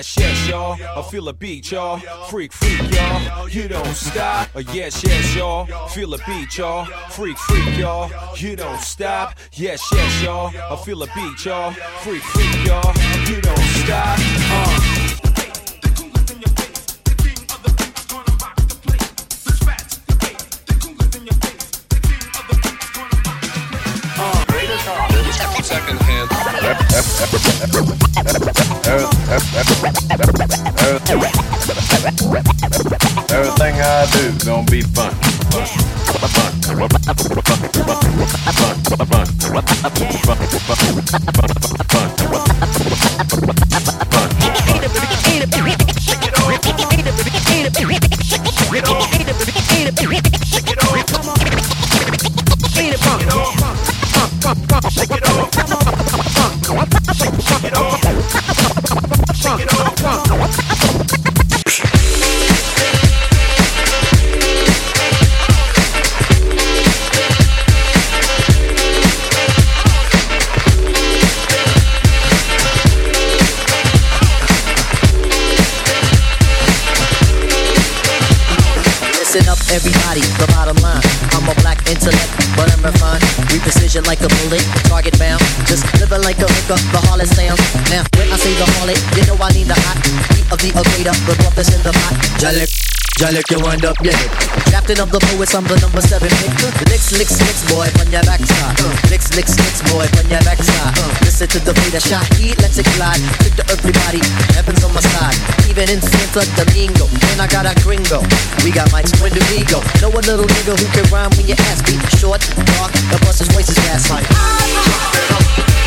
yes, yes, y'all. I feel a beat, y'all. Freak, freak, y'all. You don't stop. Uh, yes, yes, y'all. Feel a beat, y'all. Freak, freak, y'all. You don't stop. Yes, yes, y'all. I feel a beat, y'all. Freak, freak, y'all. You don't stop. Uh. Everything I do gonna be fun. Fun. Fun. Listen bullet, target bound. Just living like a hooker, the harlot sound. Now, when I say the harlot, you know I need the hot heat of the equator, the broth that's in the pot. Jalek. Jalek, you wind up your hip. Captain of the poets, I'm the number seven pick. Licks, licks, licks, boy, on your backside. Licks, licks, licks, boy, on your backside. Listen to the beat, a shot, heat, let's it glide. Click to everybody, heaven's on my side. Even in Santo Domingo, and I got a gringo. We got mics, when do? Know a little nigga who can rhyme when your ass beat short, dark, the bus his voice is fast like.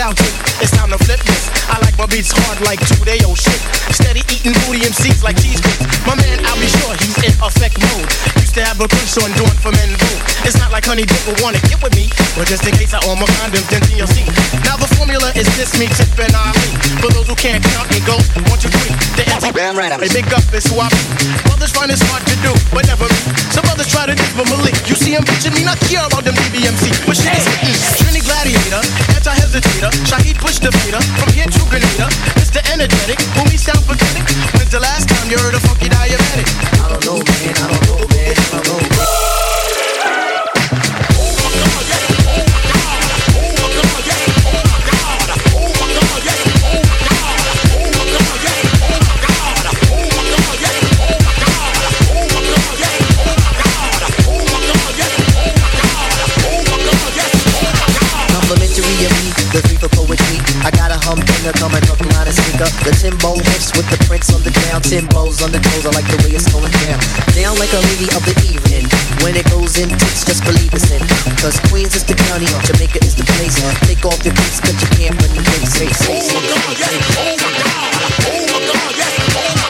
You know the style trick. It's time to flip this. I like my beats hard like two day old shit. Steady eating booty MCs like cheesecakes. My man, I'll be sure he's in effect mode. Used to have a push on doing for men boom. It's not like honey dip will wanna get with me, but just in case I own my condoms, then TLC. Now the formula is this me tipping Ali. For those who can't count, it goes one, two, three. The empty Damn right, I'm- big up is who I be. Brothers find it's hard to do, but never me. Some others try to diss, but Malik. You see him bitching me, not care about them DBMC. But shit is Gladiator, anti-hesitator, Shaheed Push Debater, from here to Grenada, Mr. Energetic, who me sound pathetic. When's the last time you heard a funky diabetic? I don't know, man, I don't The Timbo hips with the prints on the ground. Timbos on the toes, I like the way it's going down. Down like a lady of the evening. When it goes in ticks, just believe it's in. Cause Queens is the county, Jamaica is the place. Take off your boots, cause you can't run your face. Say, say, oh my god, it on the floor.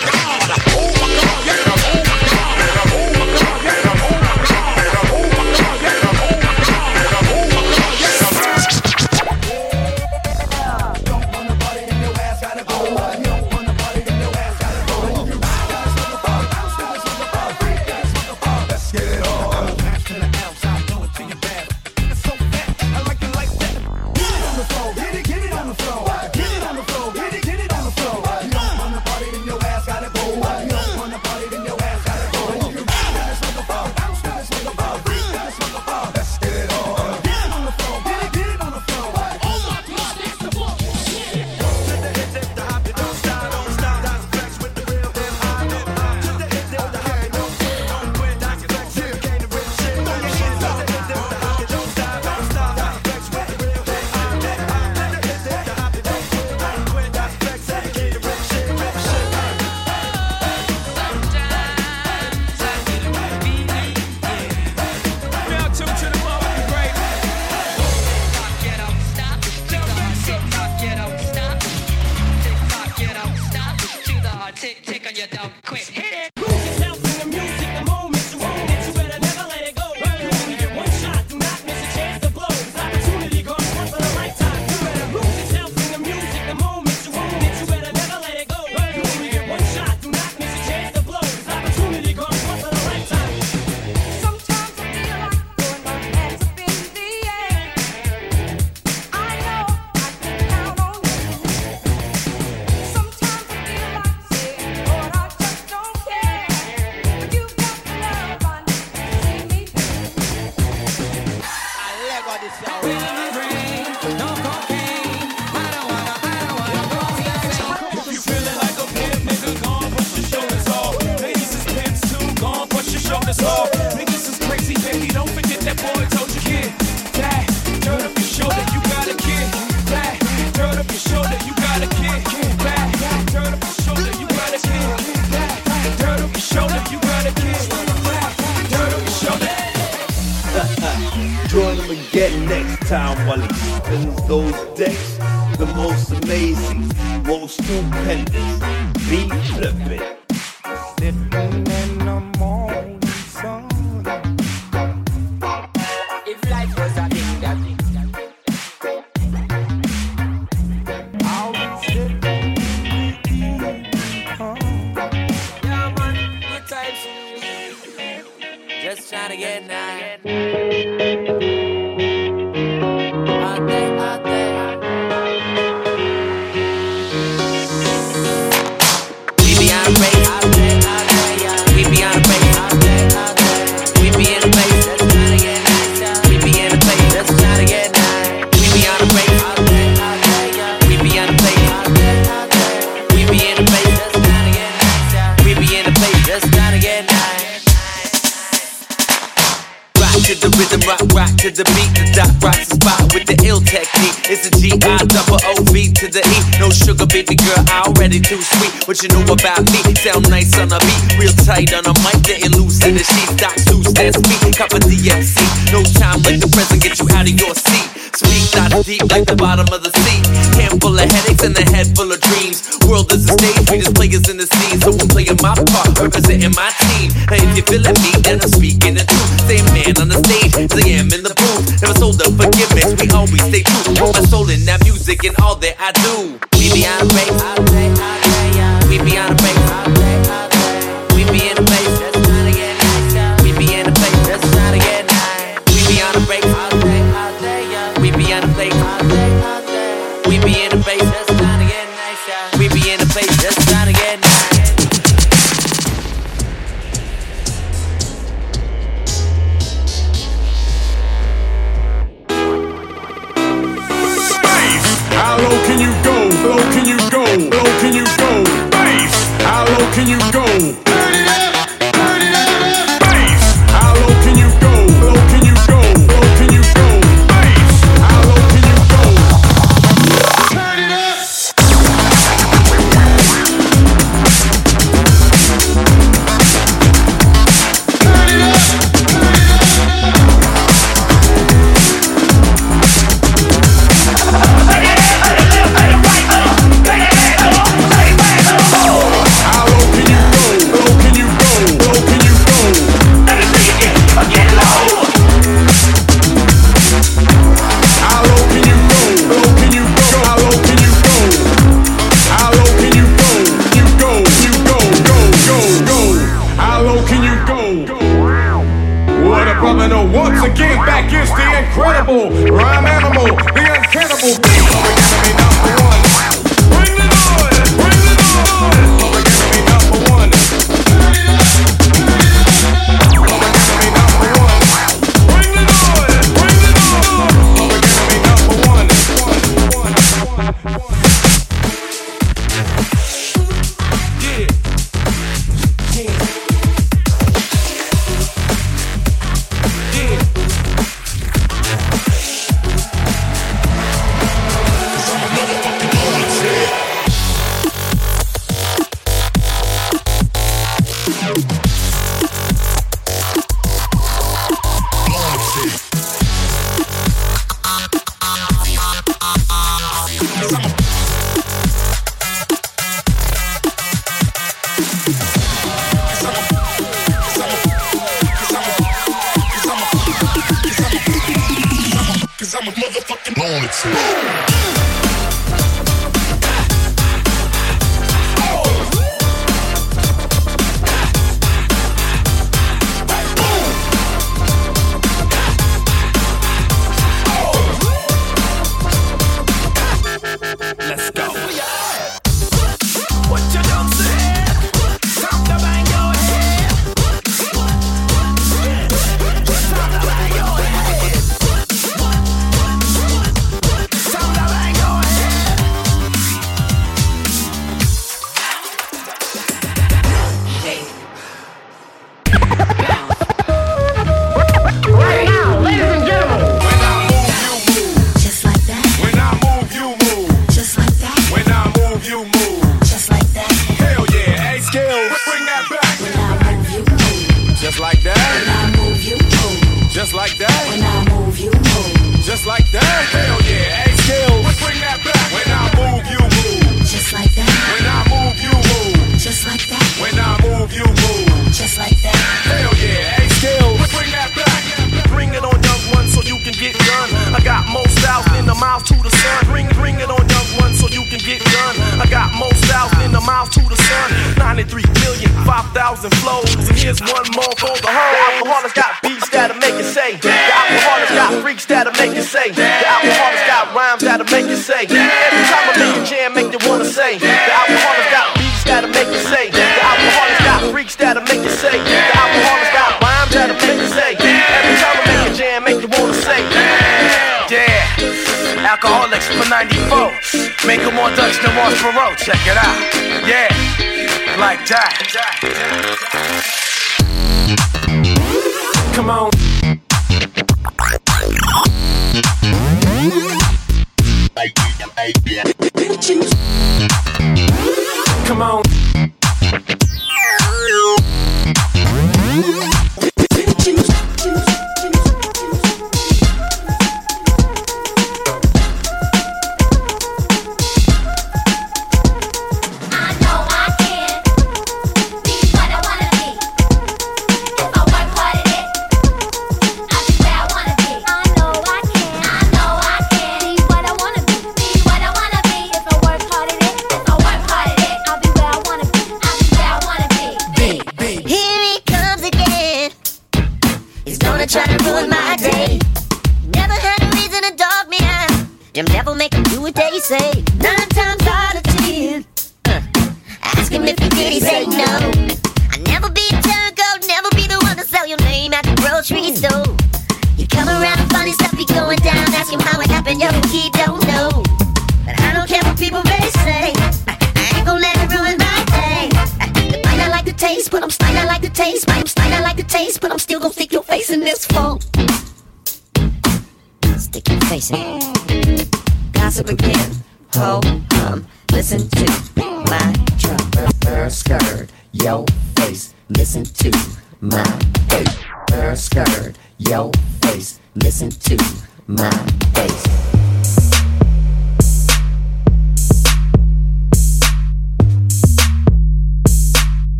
Yeah.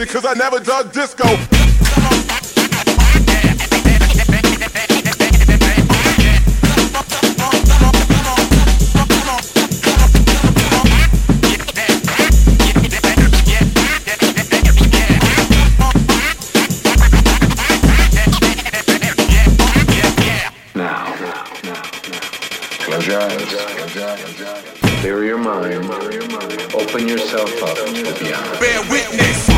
music because I never done disco. Clear your mind. Open yourself up to the beyond. Bear witness.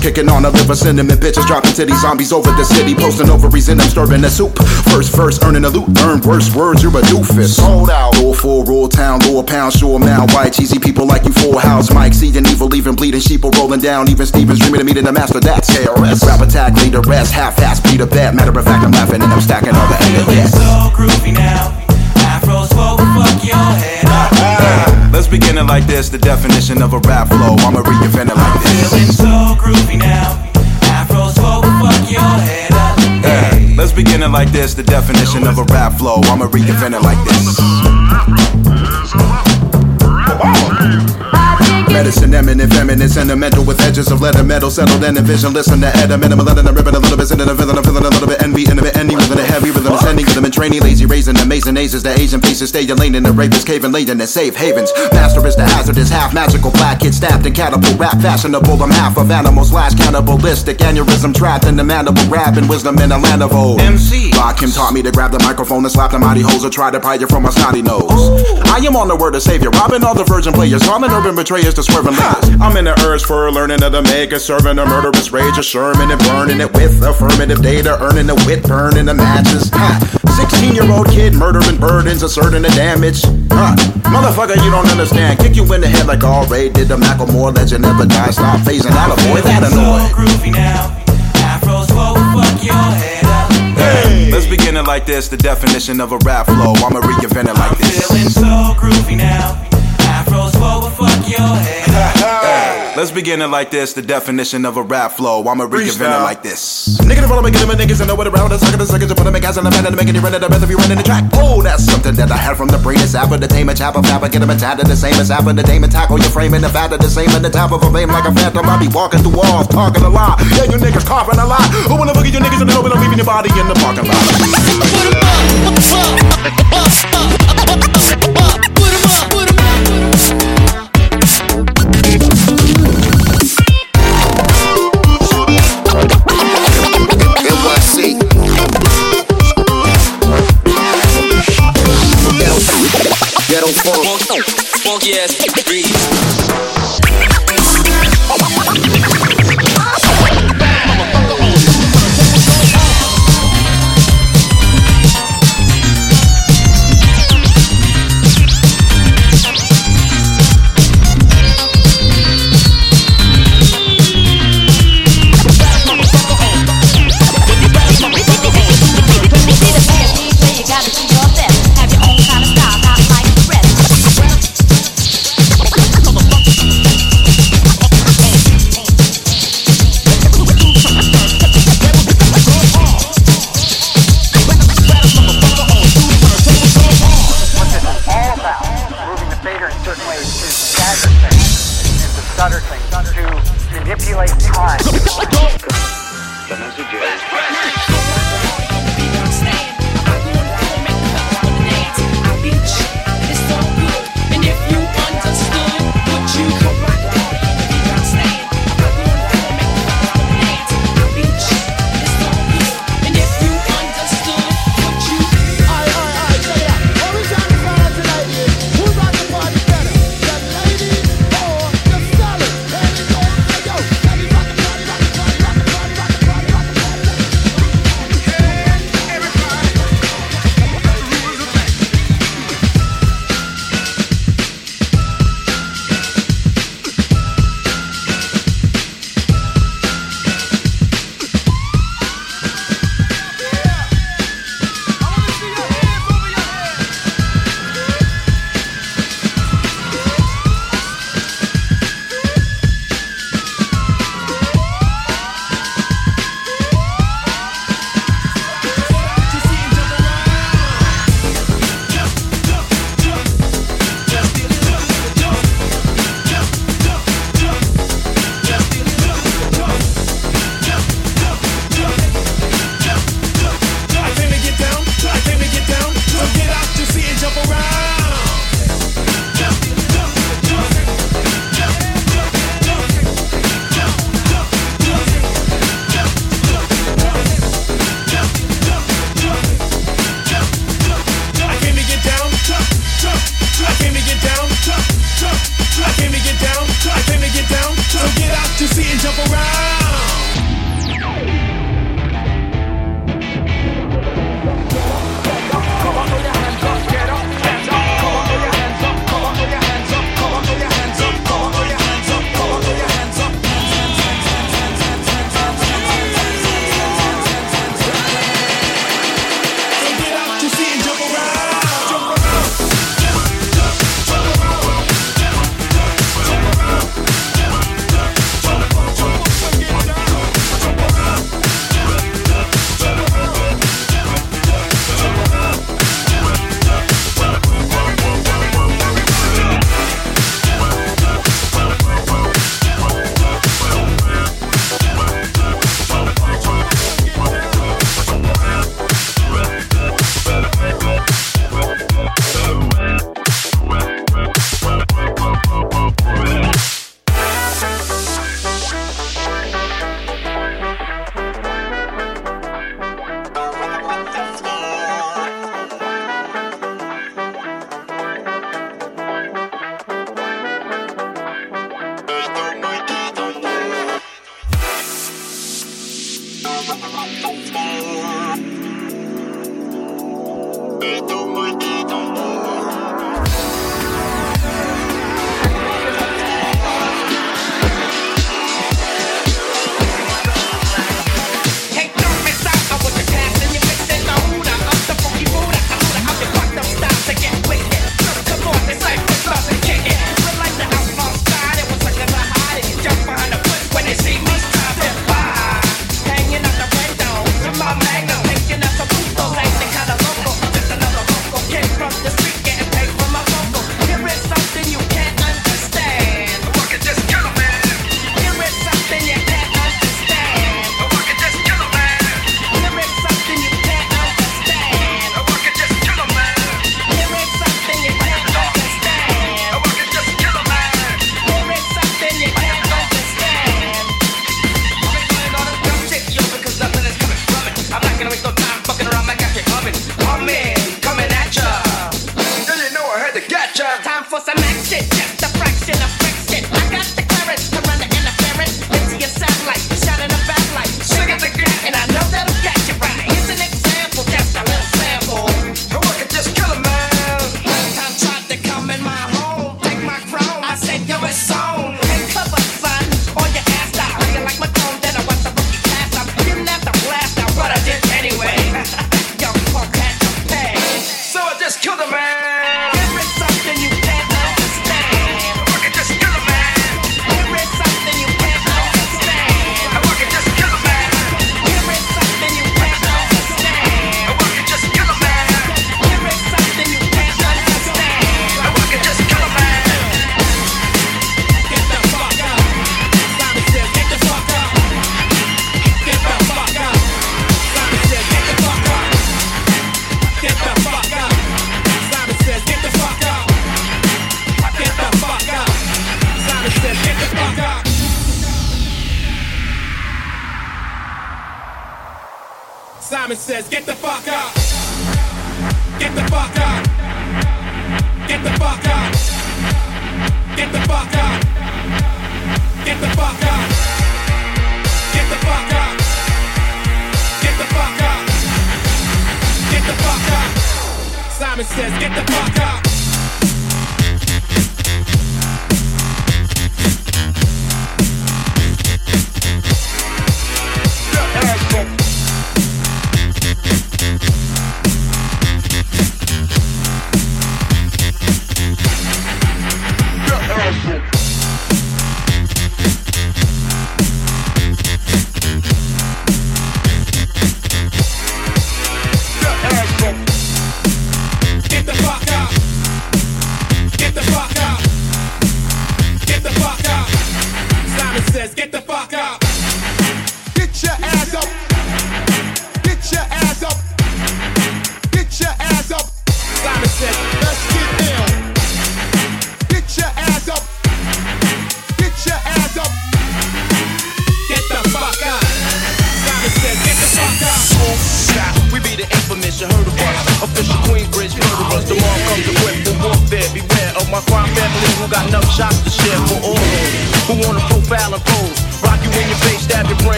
kicking on a liver cinnamon. Bitches dropping titty zombies over the city, posting ovaries in them, stirring the soup. First, first, earning a loot, earn worse words, you're a doofus. Sold out. Rule full, rule town, rule pound, sure mound, white, cheesy people like you, full house. Mike, seeing evil, even bleeding sheep are rolling down. Even Stevens dreaming of meeting the master, that's KRS. Rap attack, lead a rest, half ass, beat a bet. Matter of fact, I'm laughing and I'm stacking all the anger. It's so groovy now. Let's begin it like this. The definition of a rap flow. I'ma reinvent it like I'm this. Feeling so groovy now. Afro's fuck your head up. Yeah. Hey, let's begin it like this. The definition of a rap flow. I'ma reinvent it like this. Medicine eminent, feminine, sentimental with edges of leather, metal, settled and envision. Listen to Ed, I'm in a melody, I'm ripping a little bit, sitting in a villain, I'm feeling a little bit envy, in a bit, any rhythm, a heavy rhythm, ascending rhythm and training, lazy raising them amazing aces. The Asian faces stay in lane in the rapist laden and safe havens. Master is the hazardous, half magical, black kid stabbed in catapult rap, fashionable. I'm half of animals, slash cannibalistic, aneurysm trapped in the mandible, grabbing wisdom in a land of old. MC. Rakim taught me to grab the microphone and slap the mighty hoes or try to pry you from my snotty nose. I am on the word of savior, robbing all the virgin players, calling urban betrayers to swerving layers. I'm in the urge for learning of the mega, serving a murderous rage, a Sherman and burning it with affirmative data, earning the wit, burning the matches. Ha. 16 year old kid murdering burdens, asserting the damage. Huh. Motherfucker, you don't understand. Kick you in the head like all Ray did the Macklemore legend never die. Stop phasing out, avoid that Feeling so groovy now. Afros forward, fuck your head up. Hey, let's begin it like this. The definition of a rap flow. I'ma reinvent it like this. Feeling so groovy now. Afros forward, fuck your head up. Hey, let's begin it like this. The definition of a rap flow. I'ma reinvent it like this. Nigga, follow me, get them niggas and know what around. The sucker, the sucker, to put them in gas and the man and making you run it. The best if you running the track. Oh, that's something that I had from the brain. It's apple, the tame, a chap of apple, get them a tatted the same as apple, the dame and tackle your frame and the fat the same and the top of a flame like a phantom. I be walking through walls, talking a lot. Yeah, you niggas coughing a lot. Who wanna look at you niggas and know when I'm leaving your body in the parking lot? Funky ass beats.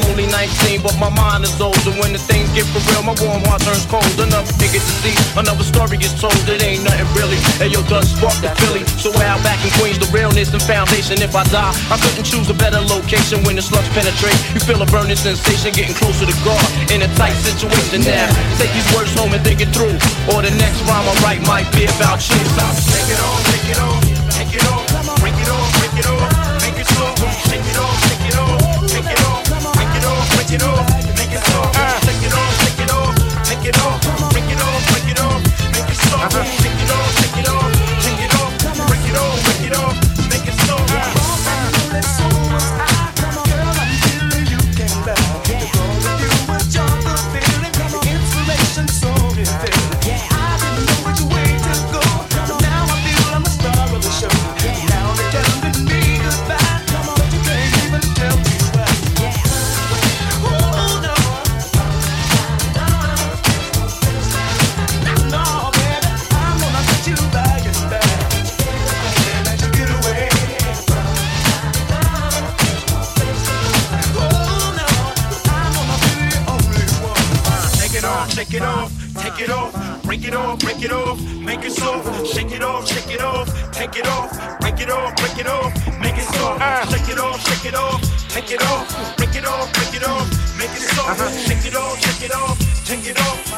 I'm only 19, but my mind is older. When the things get for real, my warm heart turns cold. Enough nigga to see, another story gets told. It ain't nothing really. Hey, yo, dust sparked the Philly. So way out back in Queens, the realness and foundation. If I die, I couldn't choose a better location when the slugs penetrate. You feel a burning sensation, getting closer to God in a tight situation now. Take these words home and think it through. Or the next rhyme I write might be about shit. Take it on, take it on, take it on, break it on, break it on. break it off, break it off, break it off, make it soft, uh-huh. it off. It it off, make it soft, shake it off, shake it off, take it off, break it off, break it off, make it soft, uh-huh. shake it off, shake it off, take it off, break it off, break it off, make it soft, uh-huh. shake it off, shake it off, take it off,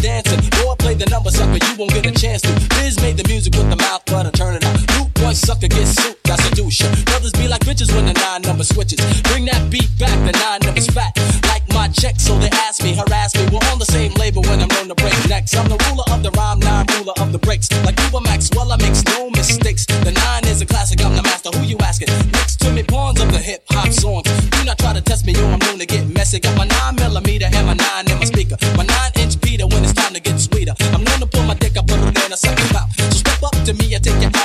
dancing. Boy, play the number, sucker, you won't get a chance to. Biz made the music with the mouth, but I turn it out. Root one sucker gets suit, that's a douche. Brothers be like bitches when the nine number switches. Bring that beat back, the nine number's fat. Like my check, so they ask me, harass me. We're on the same label when I'm known to break necks. I'm the ruler of the rhyme, nine ruler of the breaks. Like Uber Maxwell, I makes no mistakes. The nine is a classic, I'm the master. Who you asking? Next to me, pawns of the hip hop songs. Do not try to test me, yo, I'm known to get messy. Got my nine millimeter and my nine in my speaker. My sweeter. I'm known to pull my dick, up, put it in a second mouth. So step up to me, I take you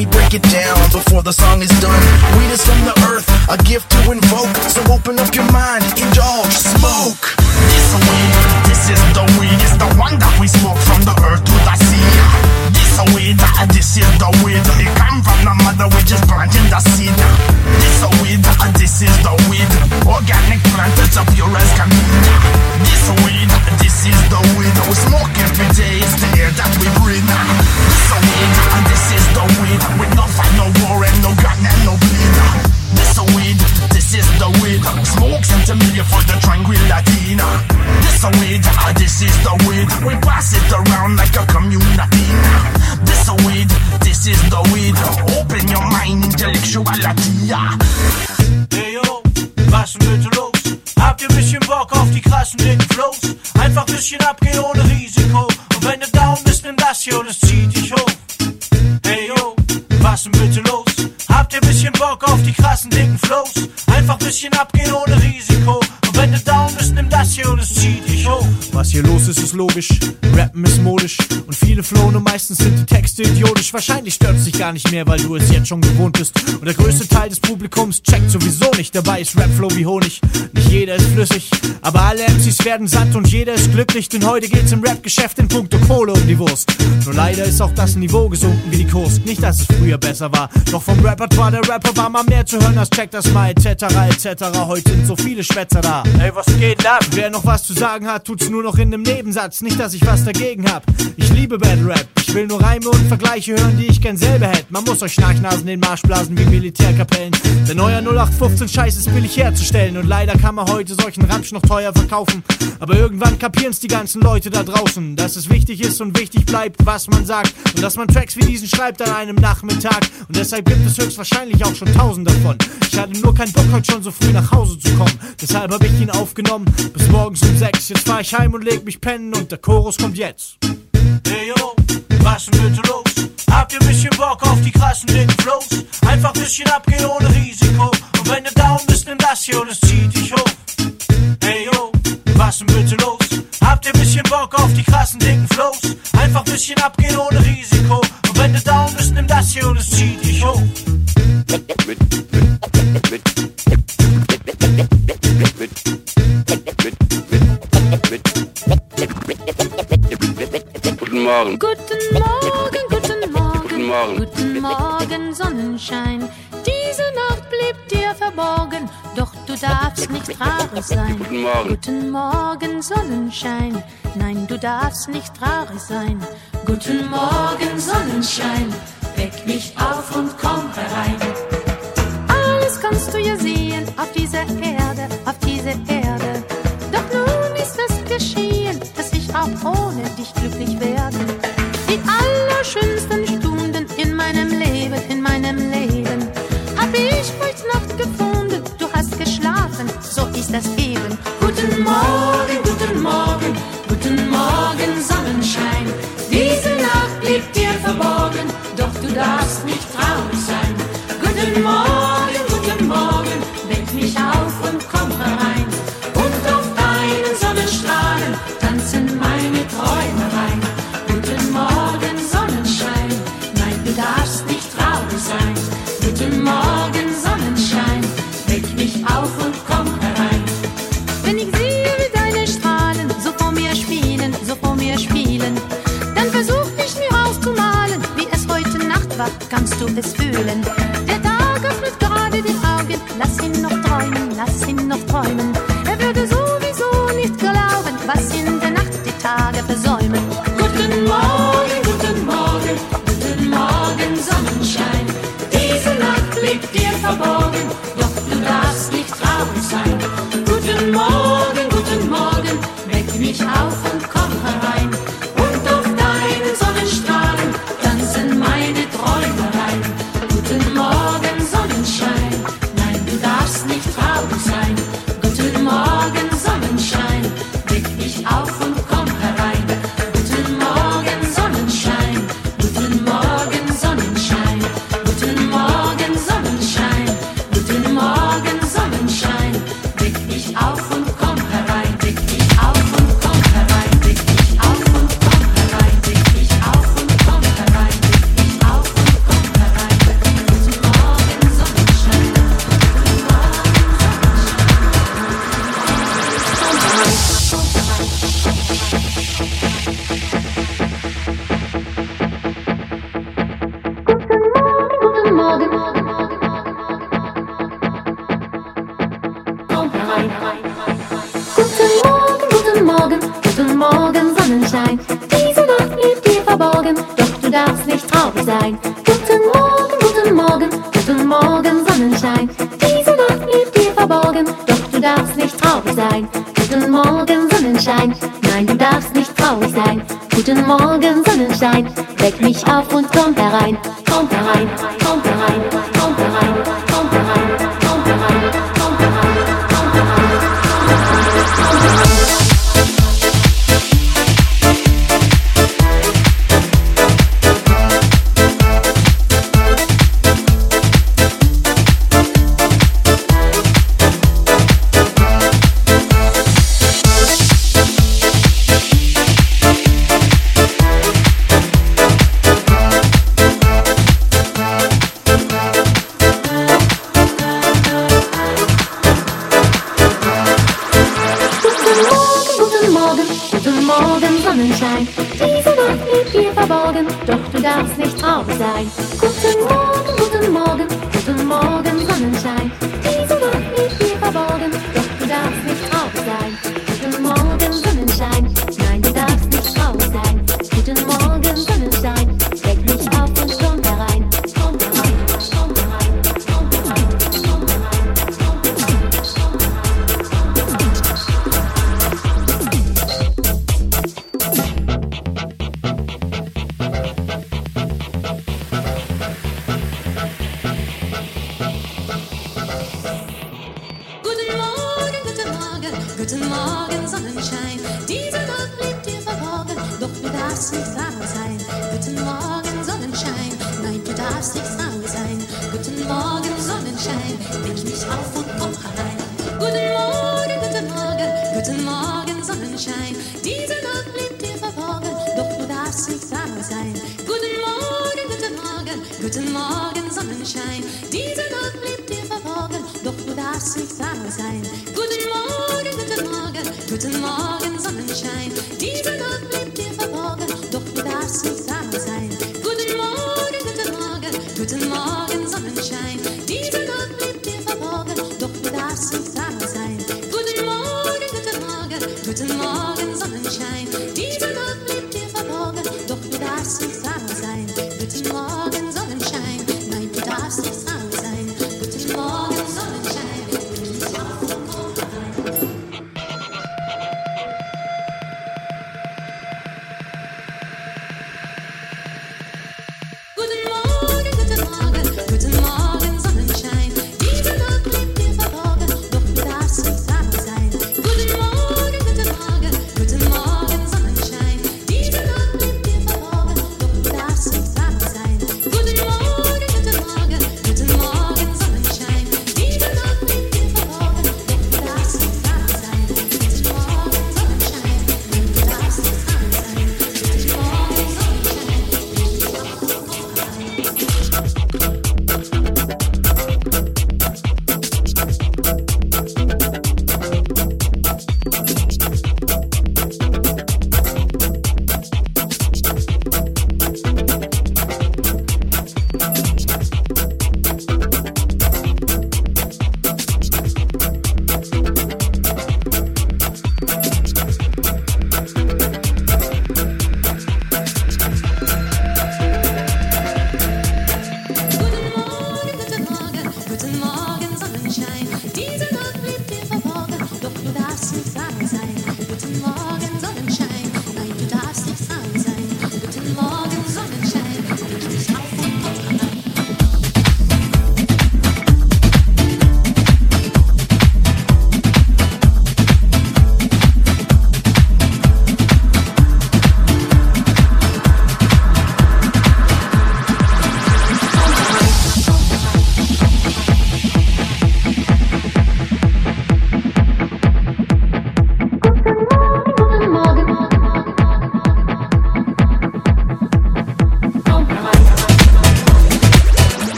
me break it down before the song is done. Weed is from the earth, a gift to invoke. So open up your mind, indulge, smoke. This weed, this is the weed, it's the one that we smoke from the earth to the sea. This weed, this is the weed, it comes from the mother, we just planting the seed. This weed, this is the weed, organic plant, that's a pure as can be. This weed, this is the weed, we smoke every day, it's the air that we breathe. a weed, ah, this is the weed. We pass it around like a community. This a weed, this is the weed. Open your mind, intellectuality. Hey yo, was mit los? Habt ihr bisschen Bock auf die krassen dicken Flows? Einfach bisschen abgehen ohne Risiko. Und wenn du down bist, nimm das hier und es zieht dich hoch. Hey yo, was denn bitte los? Habt ihr bisschen Bock auf die krassen dicken Flows? Einfach bisschen abgehen ohne Risiko. Was hier los ist, ist logisch. Rappen ist modisch und viele flohen und meistens sind die Texte idiotisch. Wahrscheinlich stört es dich gar nicht mehr, weil du es jetzt schon gewohnt bist. Und der größte Teil des Publikums checkt sowieso nicht. Dabei ist Rapflow wie Honig. Nicht jeder ist flüssig, aber alle MCs werden satt und jeder ist glücklich. Denn heute geht's im Rap-Geschäft in puncto Kohle um die Wurst. Nur leider ist auch das Niveau gesunken wie die Kurs. Nicht, dass es früher besser war. Doch vom Repertoire der Rapper war mal mehr zu hören als check das mal etc. etc. Heute sind so viele Schwätzer da. Ey, was geht ab? Wer noch was zu sagen hat, tut's nur noch noch in einem Nebensatz, nicht dass ich was dagegen hab. Ich liebe Bad Rap, ich will nur Reime und Vergleiche hören, die ich gern selber hätte. Man muss euch Schnarchnasen den Marsch blasen wie Militärkapellen. Der neue 0815 Scheiß ist billig herzustellen und leider kann man heute solchen Ramsch noch teuer verkaufen. Aber irgendwann kapieren's die ganzen Leute da draußen, dass es wichtig ist und wichtig bleibt, was man sagt. Und dass man Tracks wie diesen schreibt an einem Nachmittag. Und deshalb gibt es höchstwahrscheinlich auch schon tausend davon. Ich hatte nur keinen Bock, heute schon so früh nach Hause zu kommen. Deshalb habe ich ihn aufgenommen bis morgens um sechs. Jetzt fahr ich heim und leg mich pennen und der Chorus kommt jetzt. Hey yo, was denn bitte los? Habt ihr ein bisschen Bock auf die krassen dicken Flows? Einfach ein bisschen abgehen ohne Risiko. Und wenn du down bist, nimm das hier und es zieht dich hoch. Hey yo, was denn bitte los? Habt ihr ein bisschen Bock auf die krassen dicken Flows? Einfach ein bisschen abgehen ohne Risiko. Und wenn du down bist, nimm das hier und es zieht dich hoch. Morgen. Guten Morgen, guten Morgen. Guten Morgen. Guten Morgen, Sonnenschein. Diese Nacht blieb dir verborgen, doch du darfst nicht traurig sein. Guten Morgen. Guten Morgen, Sonnenschein. Nein, du darfst nicht traurig sein. Guten Morgen, Sonnenschein. Weck mich auf und komm herein. Alles kannst du ja sehen auf dieser Erde, auf dieser Erde. Doch nun ist es geschehen, ich auch ohne dich glücklich werde. Die allerschönsten Stunden in meinem Leben, in meinem Leben, hab ich heute Nacht gefunden. Du hast geschlafen, so ist das eben. Guten Morgen, guten Morgen, guten Morgen, Sonnenschein. Diese Nacht liegt dir verborgen, doch du darfst nicht traurig sein. Guten Morgen,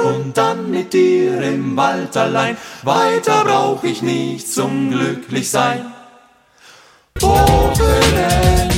Und dann mit dir im Wald allein. Weiter brauch ich nicht zum Glücklichsein. Wochenend und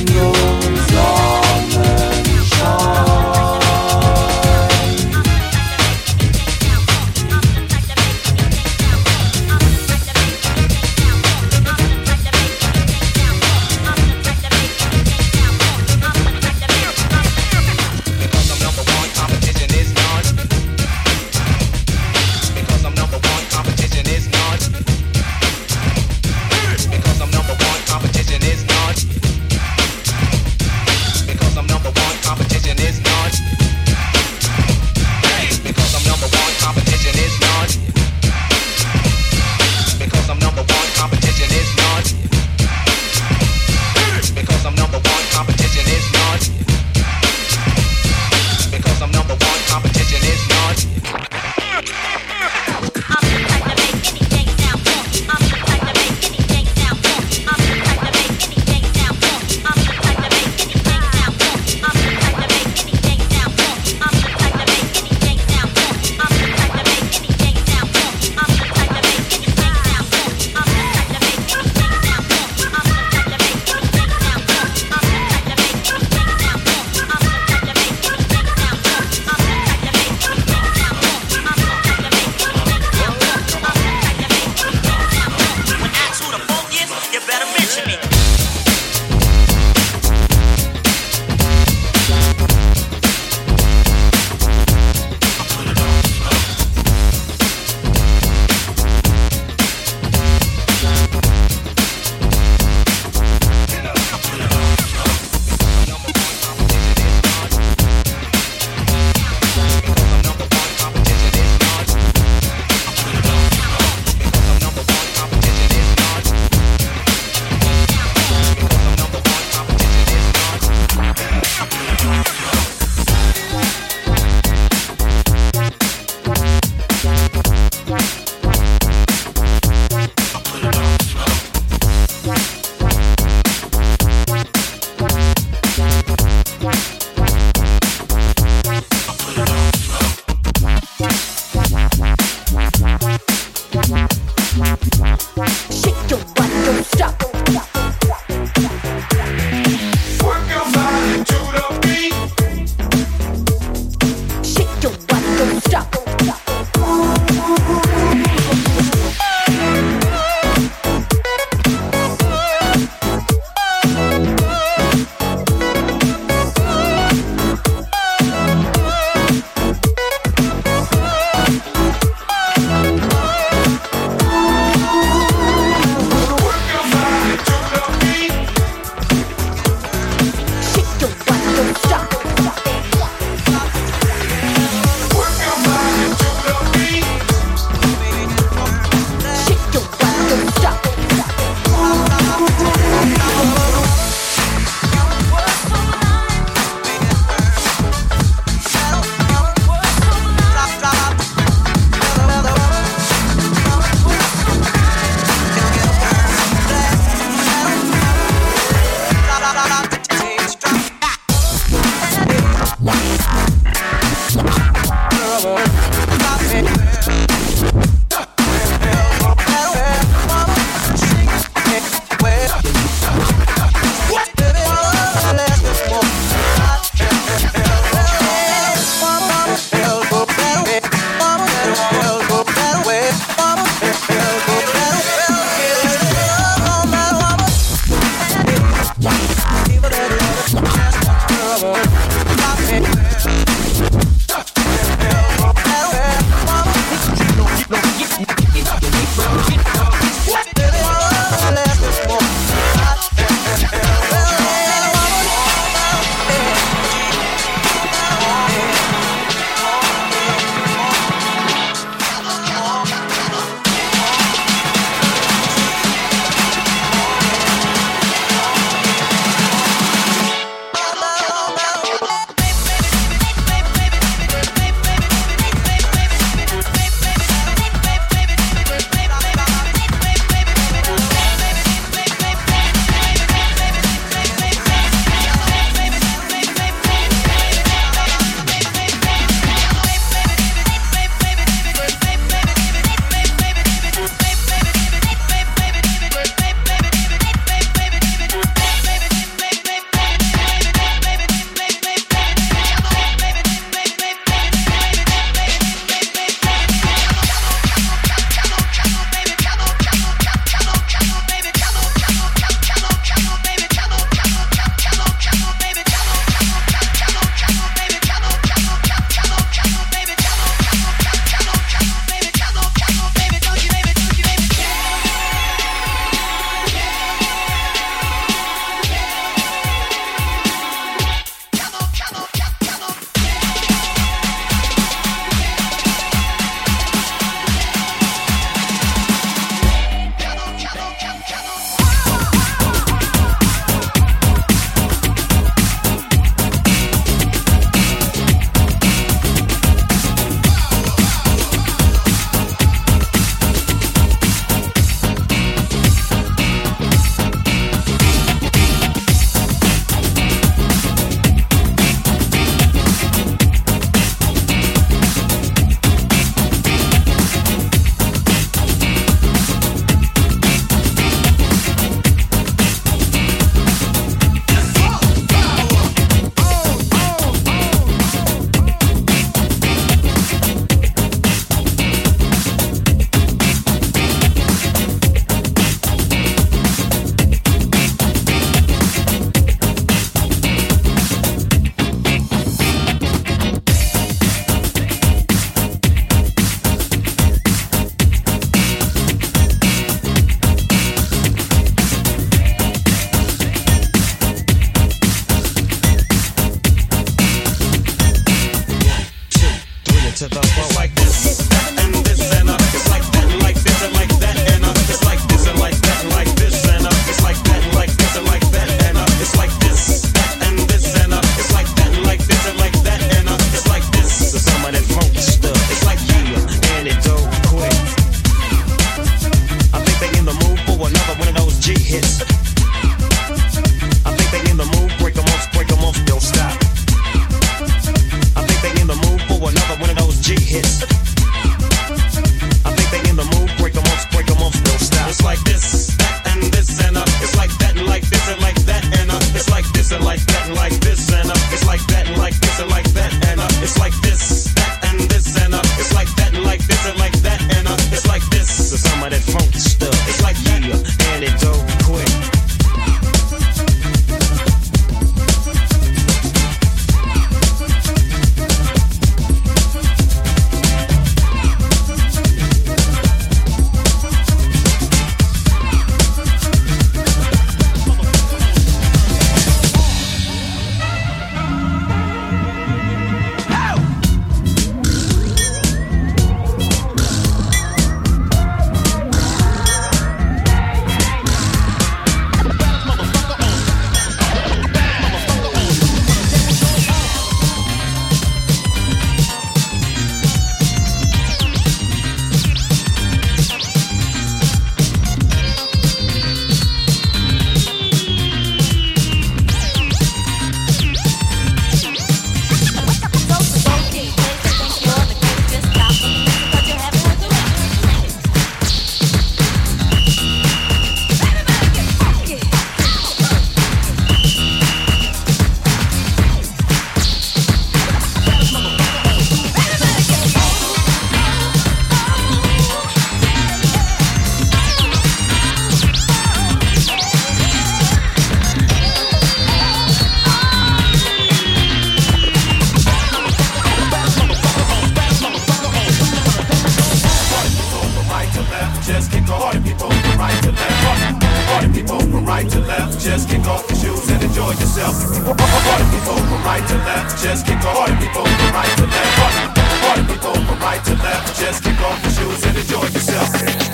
Just kick off your shoes and enjoy yourself.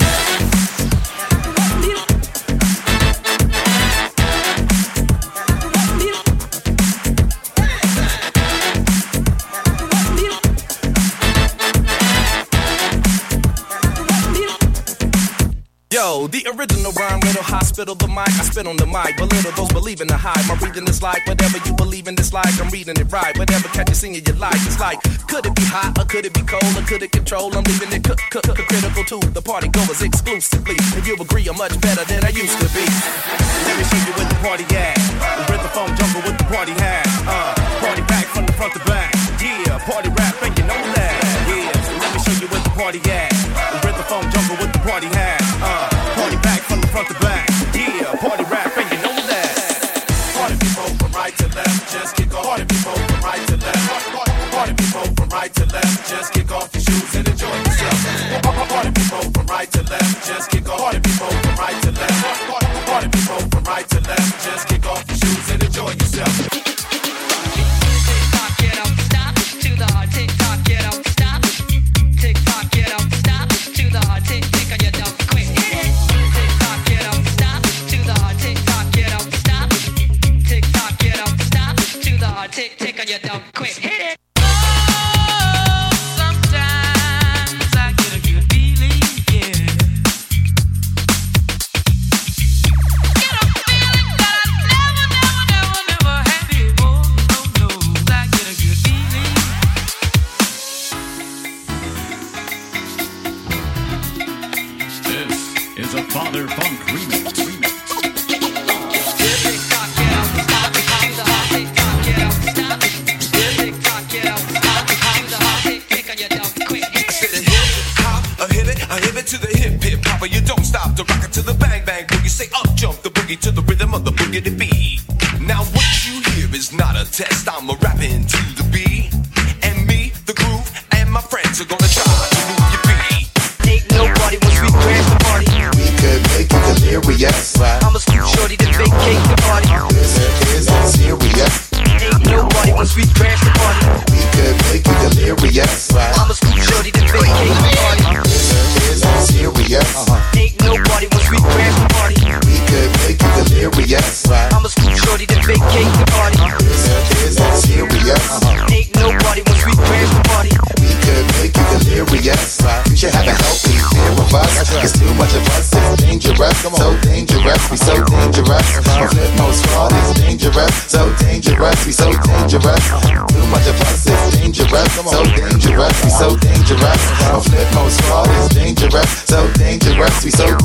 Fiddle the mic, I spit on the mic. Belittle those believing the hype. My reading is like whatever you believe in is like. I'm reading it right. Whatever catch you in your life, it's like could it be hot or could it be cold or could it control? I'm leaving it cook, cook, cook, critical too. The party goers exclusively. If you agree, I'm much better than I used to be. Let me show you where the party at. The rhythm phone jungle with the party hat. Uh, party back from the front to back. Yeah, party rap, and you know that. Yeah, let me show you where the party at. left, just dangerous. much of us is dangerous. So dangerous, we so dangerous. A Flipmode Squad is dangerous. So dangerous, we so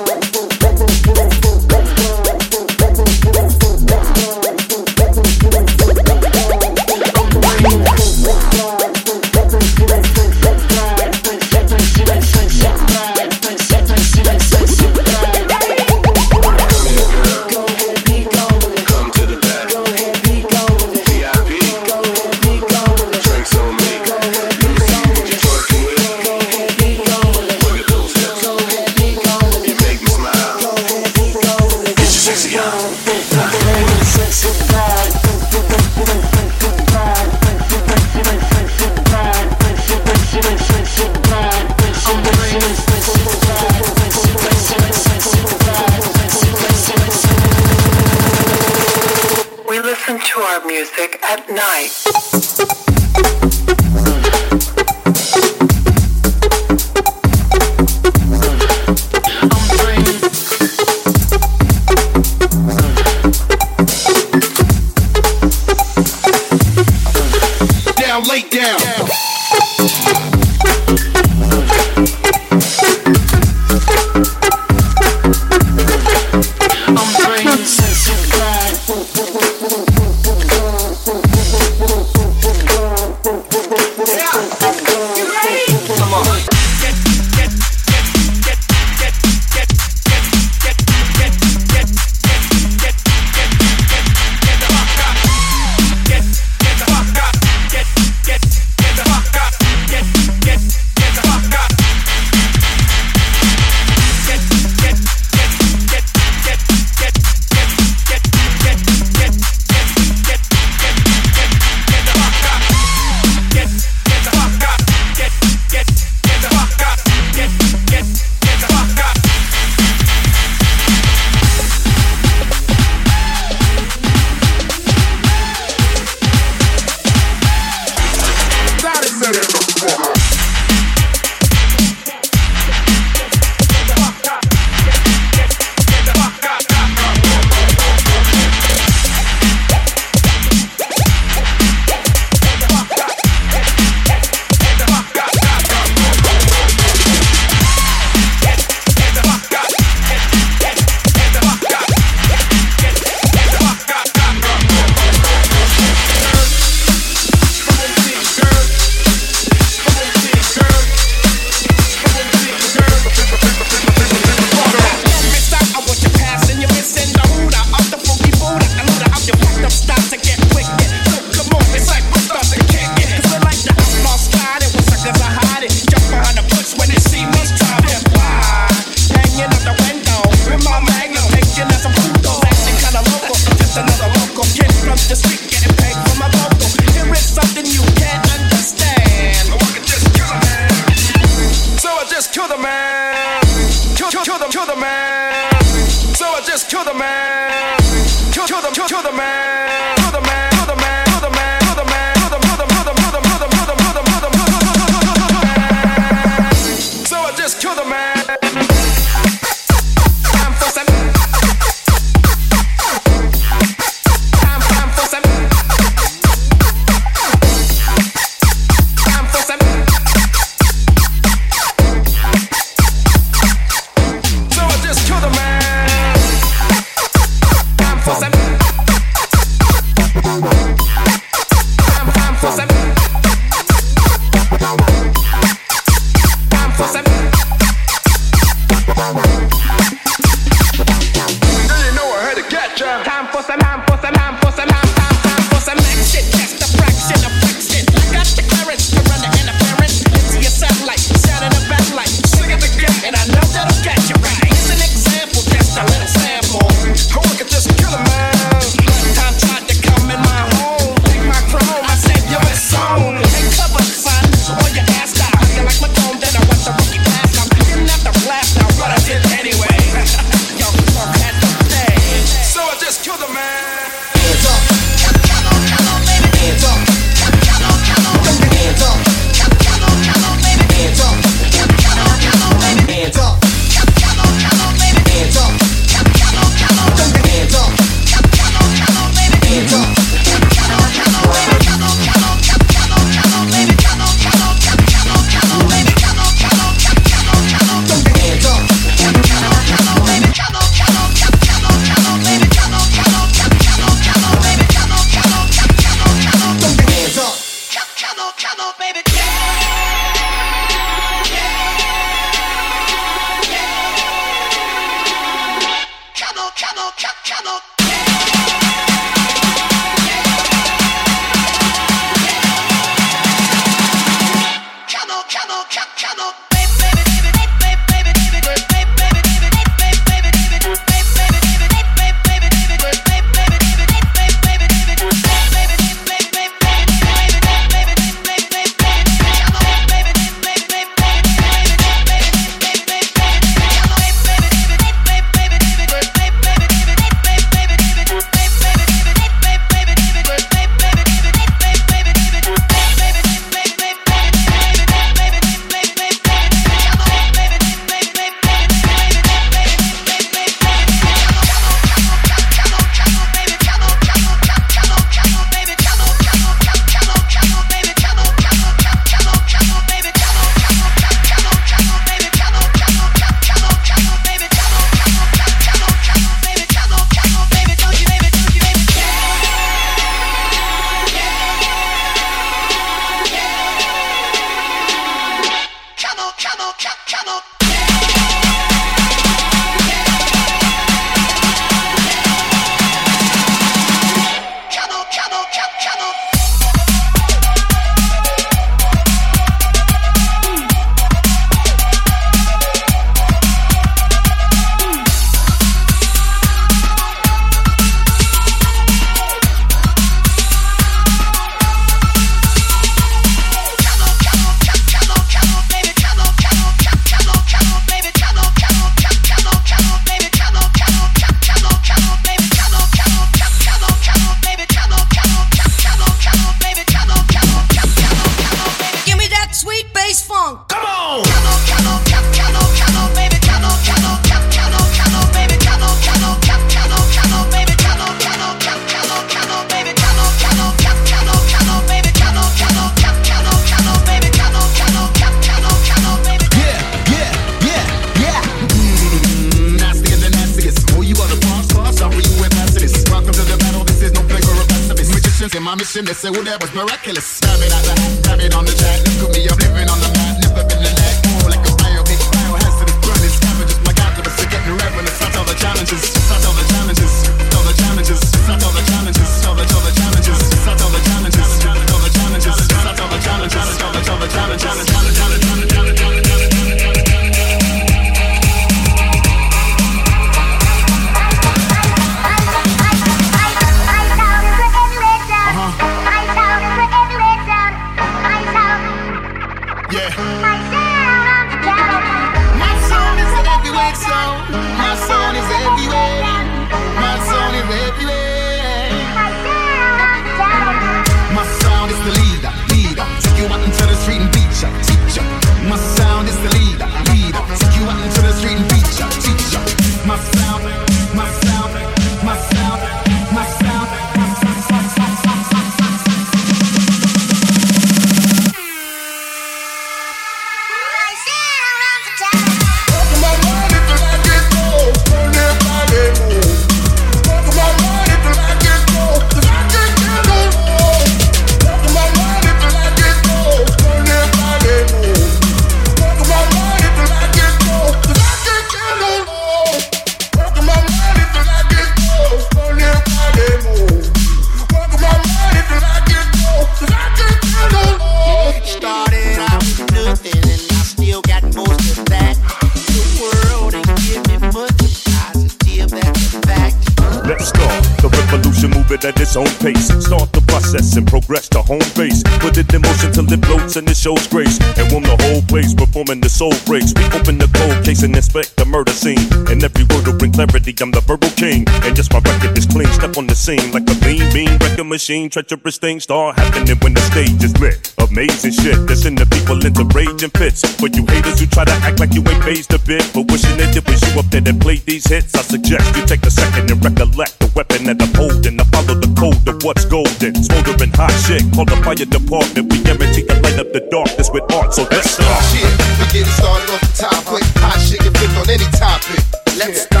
machine. Treacherous things start happening when the stage is lit. Amazing shit that's in the people into rage and fits. For you haters who try to act like you ain't phased a bit. But wishing that it was you up there that played these hits. I suggest you take a second and recollect the weapon that I'm holding. I follow the code of what's golden. Smoldering hot shit. Call the fire department. We guarantee to light up the darkness with art. So let's start. Shit, we get it started off the top quick. Hot shit can flipped on any topic. Let's start.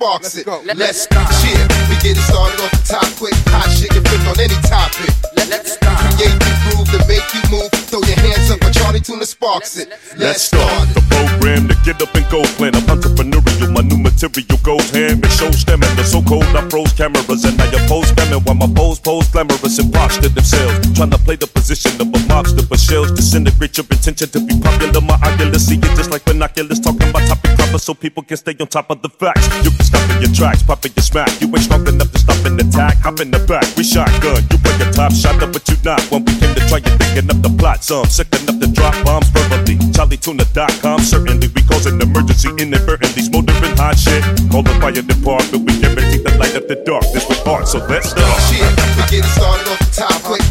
Charlie Tuna sparks it. Let's start. Shit, we get it started off the top quick. Hot shit get flipped on any topic. Let's start. Create the groove to make you move. Throw your hands up when Charlie Tuna sparks it. Let's start the program to get up and go. Plan of entrepreneurial, my new material goes ham. It shows them and the so cold. I froze cameras and I oppose them and while my foes pose glamorous and posture themselves. Trying to play the position of a mobster, but shells disintegrate your intention to be popular. My oculus see it just like binoculars. Talking about topic proper so people can stay on top of the facts. You can stop in your tracks, pop in your smack. You ain't strong enough to stop an attack. Hop in the back, we shotgun. You bring a top shot up, but you not. When we came to try, you thinking up the plot. Some sick enough to drop bombs verbally. CharlieTuna.com, certainly we cause an emergency inadvertently. Smoldering hot shit. Call the fire department. We guarantee to light up the darkness with art. So let's start. Shit, we get it started off the top quick.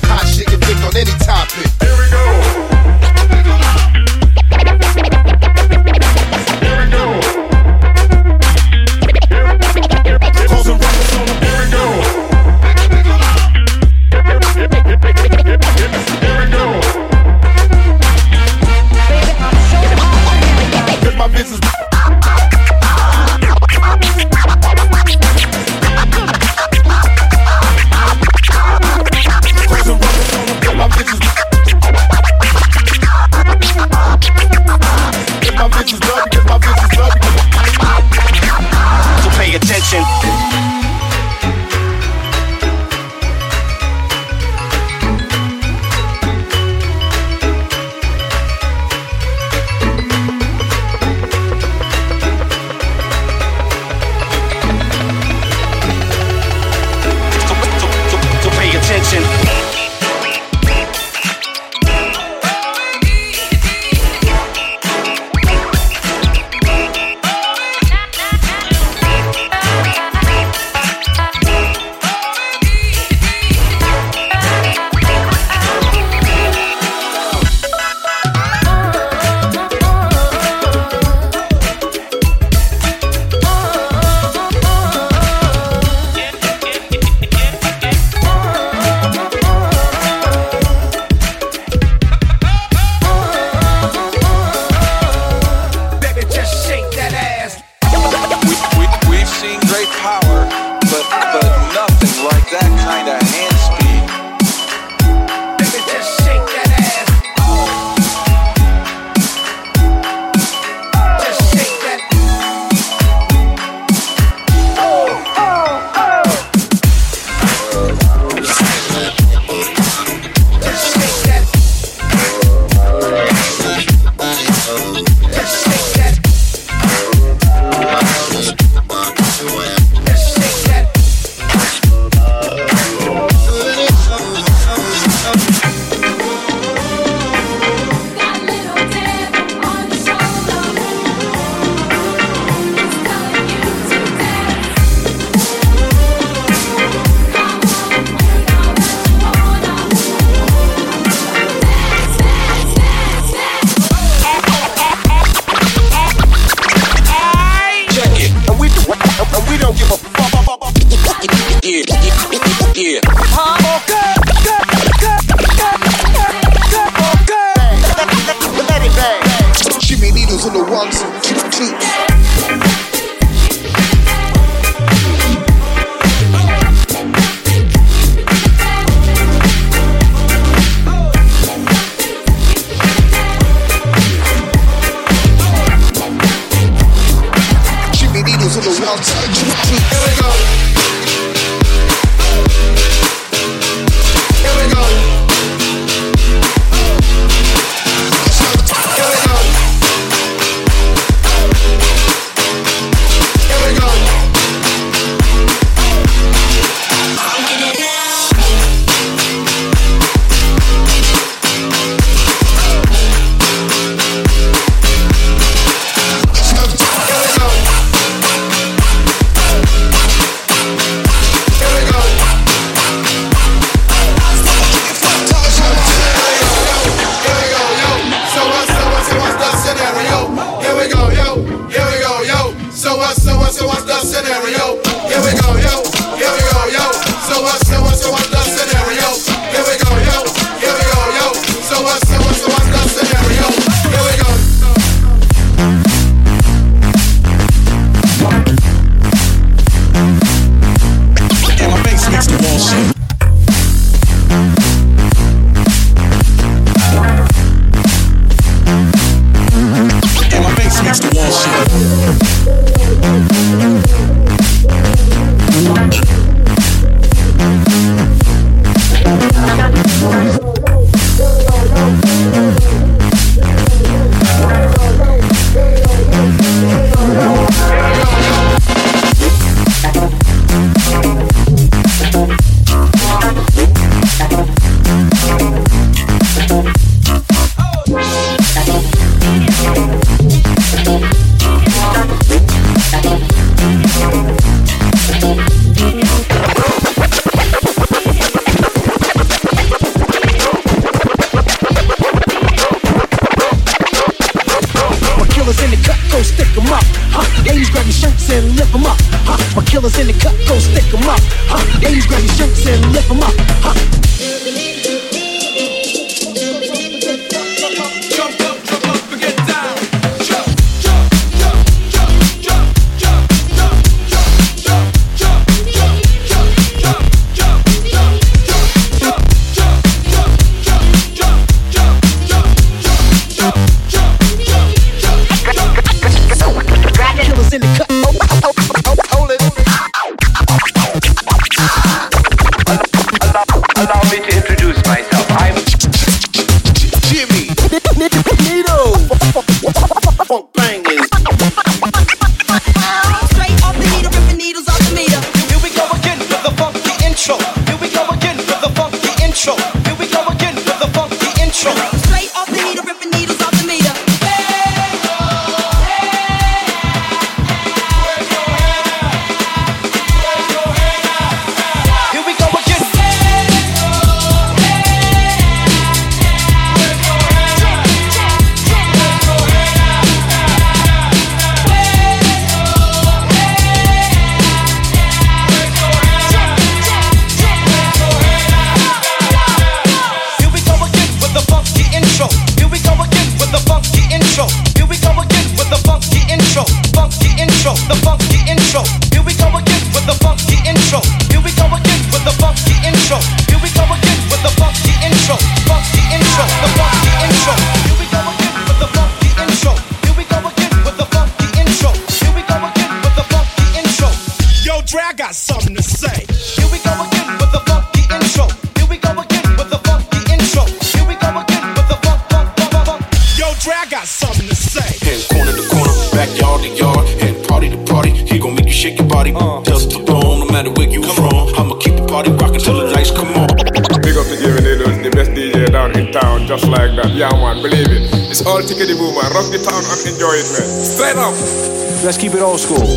old school.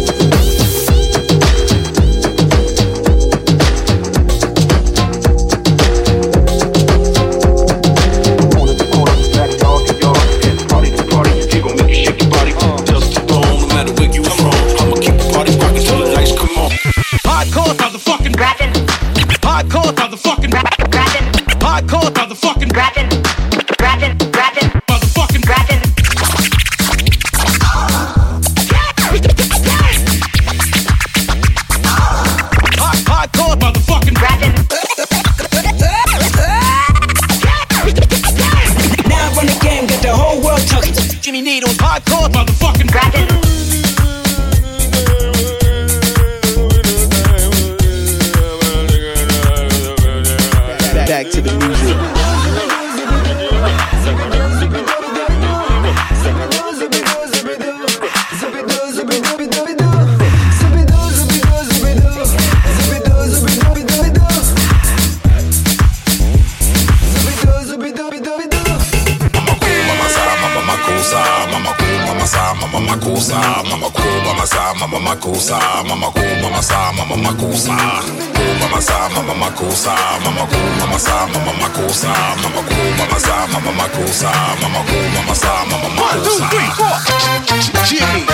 sa, mama go, mama sa, mama mama One, two, three, four. Jimmy.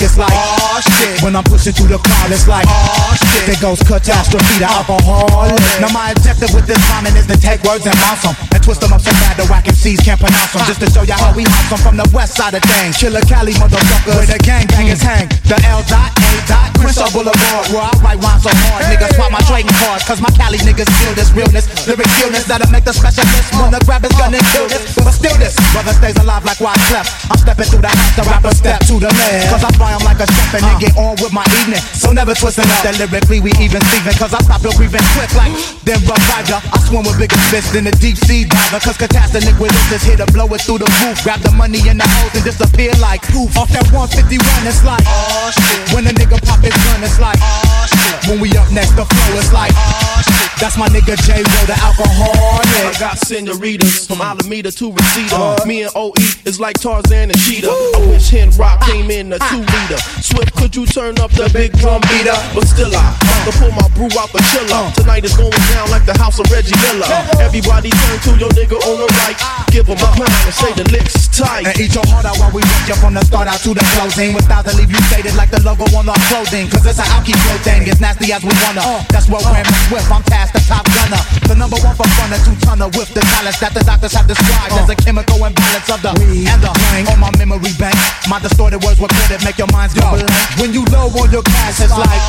It's like, oh shit. When I'm pushing through the crowd, it's like, oh shit. There goes catastrophe, the alcoholic. Now my objective with this rhyming is to take words and bounce them and twist them up so bad the whack MCs can't pronounce them. Just to show y'all how we house them from the west side of things. Killer Cali motherfuckers, where the gang bangers hang. The L dot A dot Crenshaw Boulevard, where I write rhymes so hard, niggas swap my trading cards, cause my Cali niggas feel this realness, lyric illness that'll make the specialist wanna grab his gun and kill this. But still this, brother stays alive like why clef. I'm stepping through the house, the rapper step to the left. Cause I fly 'em like a chef and then get on with my evening. So never twisting up that lyrically we even Steven. Cause I stop your breathing quick like then revive ya. I swim with bigger fists than a deep sea diver. Cause catastrophic with this is here to blow it through the roof. Grab the money in the holes and disappear like poof. Off that 151, it's like, oh shit. When a nigga pop his gun, it's like, oh shit. When we up next, the flow, it's like, oh shit. That's my nigga J. Ro, the alcoholic. I got senoritas from Alameda to Reseda. Uh. Me and OE is like Tarzan and Cheetah. I wish Hen Rock ah. came in a ah. two liter. Swift, could you turn up the big drum beater? But still, I have to pull my brew out the chiller. Uh. Tonight is going down like the house of Reggie Miller. Everybody turn to your nigga on the right. Ah. Give him a pound and say the licks tight. And eat your heart out while we rock you from the start out to the closing. Without to leave you faded like the logo on our clothing. Cause it's a I'll keep your thing, as nasty as we wanna. That's what Ram Swift, I'm past the top gunner. The number one for fun, a two tonner with the talents that the doctors have described as a chemical imbalance of the weed and the blank on my memory bank. My distorted words recorded make your minds go blank. When you low on your cash, it's like,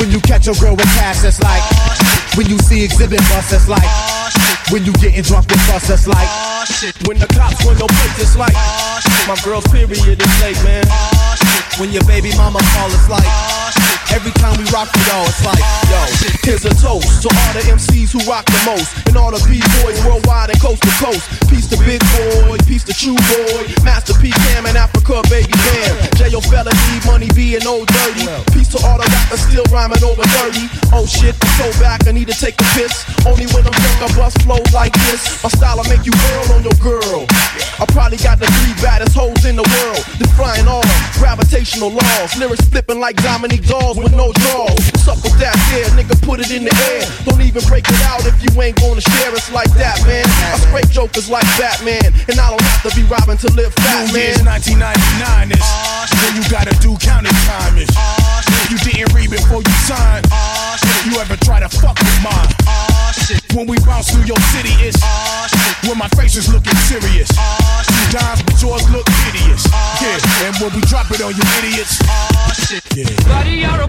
When you catch a girl with cash, it's like. When you see exhibit bus, it's like. When you getting drunk with us, it's like. When the cops run your place, it's like my girl's period is late, man. When your baby mama call, it's like lost every time we rock with y'all, it's like yo. Here's a toast to all the MCs who rock the most, and all the B-boys worldwide and coast to coast. Peace to Big Boy, peace to True Boy, Master P Cam and Afrika, baby Bam. J.O. Fella D, Money B and Ol' Dirty. Peace to all the rappers still rhyming over 30. Oh shit, I'm so back, I need to take a piss. Only when I'm drunk, I bust flows like this. My style will make you whirl on your girl. I probably got the three baddest hoes in the world. Defying all gravitational laws. Lyrics flipping like Dominique Dawes with no draws. What's up with that there? Nigga, put it in the air. Don't even break it out if you ain't gonna share. It's like that, man. I scrape jokers like Batman. And I don't have to be robbing to live fat, New man. Year's 1999 is when you gotta do counting time is. If you didn't read before you signed, if you ever try to fuck with mine. Uh, shit. When we bounce through your city, it's uh, shit. when my face is looking serious. You dimes, but yours look hideous. Yeah, and when we drop it on you idiots. Yeah. Buddy, you're a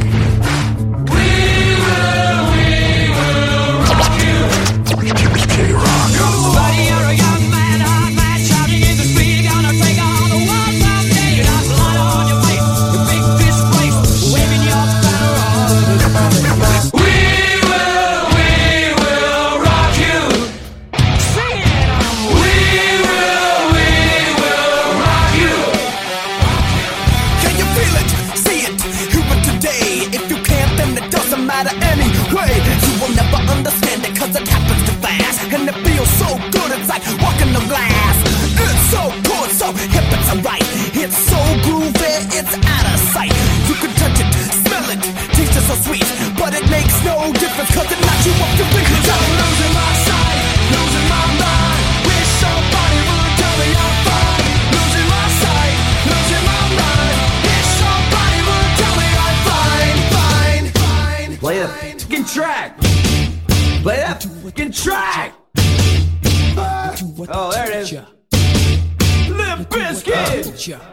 No cause it knocks you off your feet. Cause I'm losing my sight, losing my mind. Wish somebody would tell me I'm fine. Losing my sight, losing my mind. Wish somebody would tell me I'm fine, fine, fine. Play that fucking track. Play that fucking track. Oh, there it is. Limp Bizkit.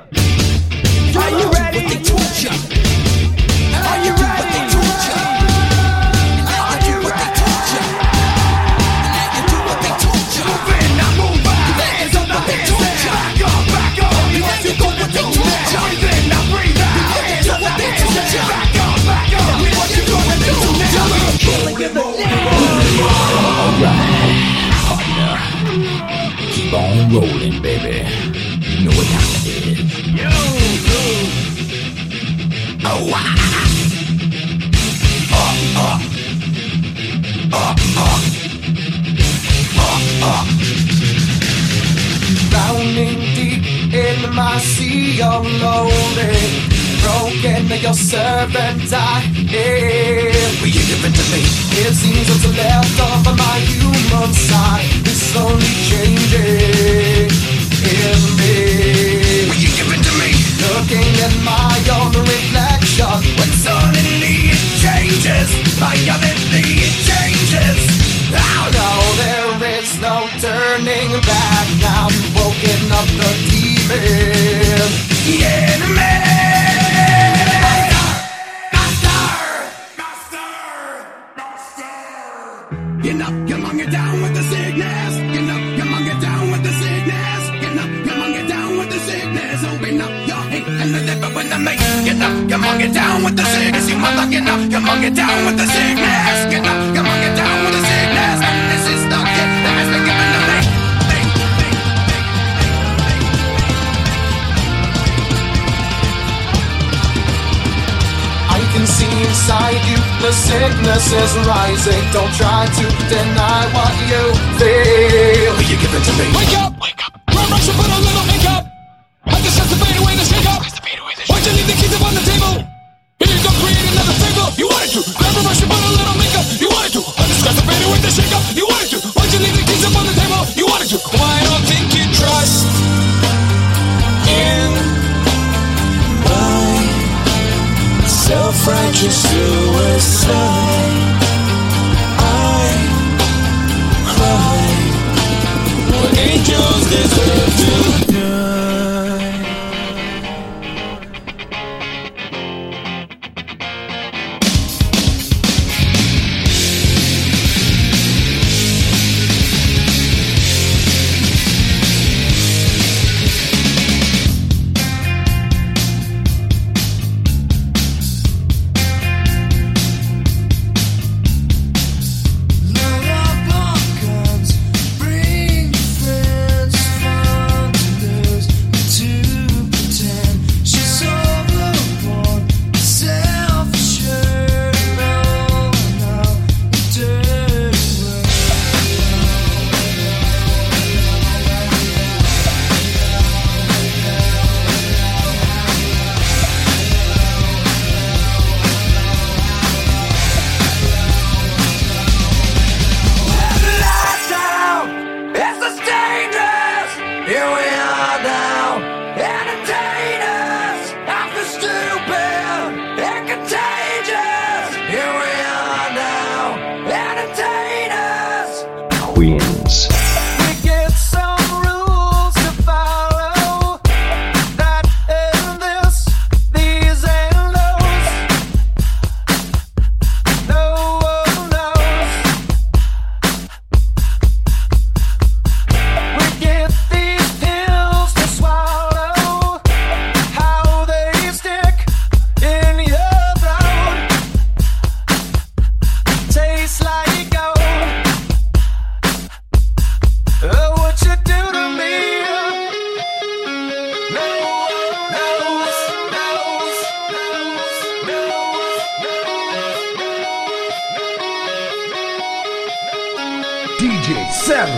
DJ Seven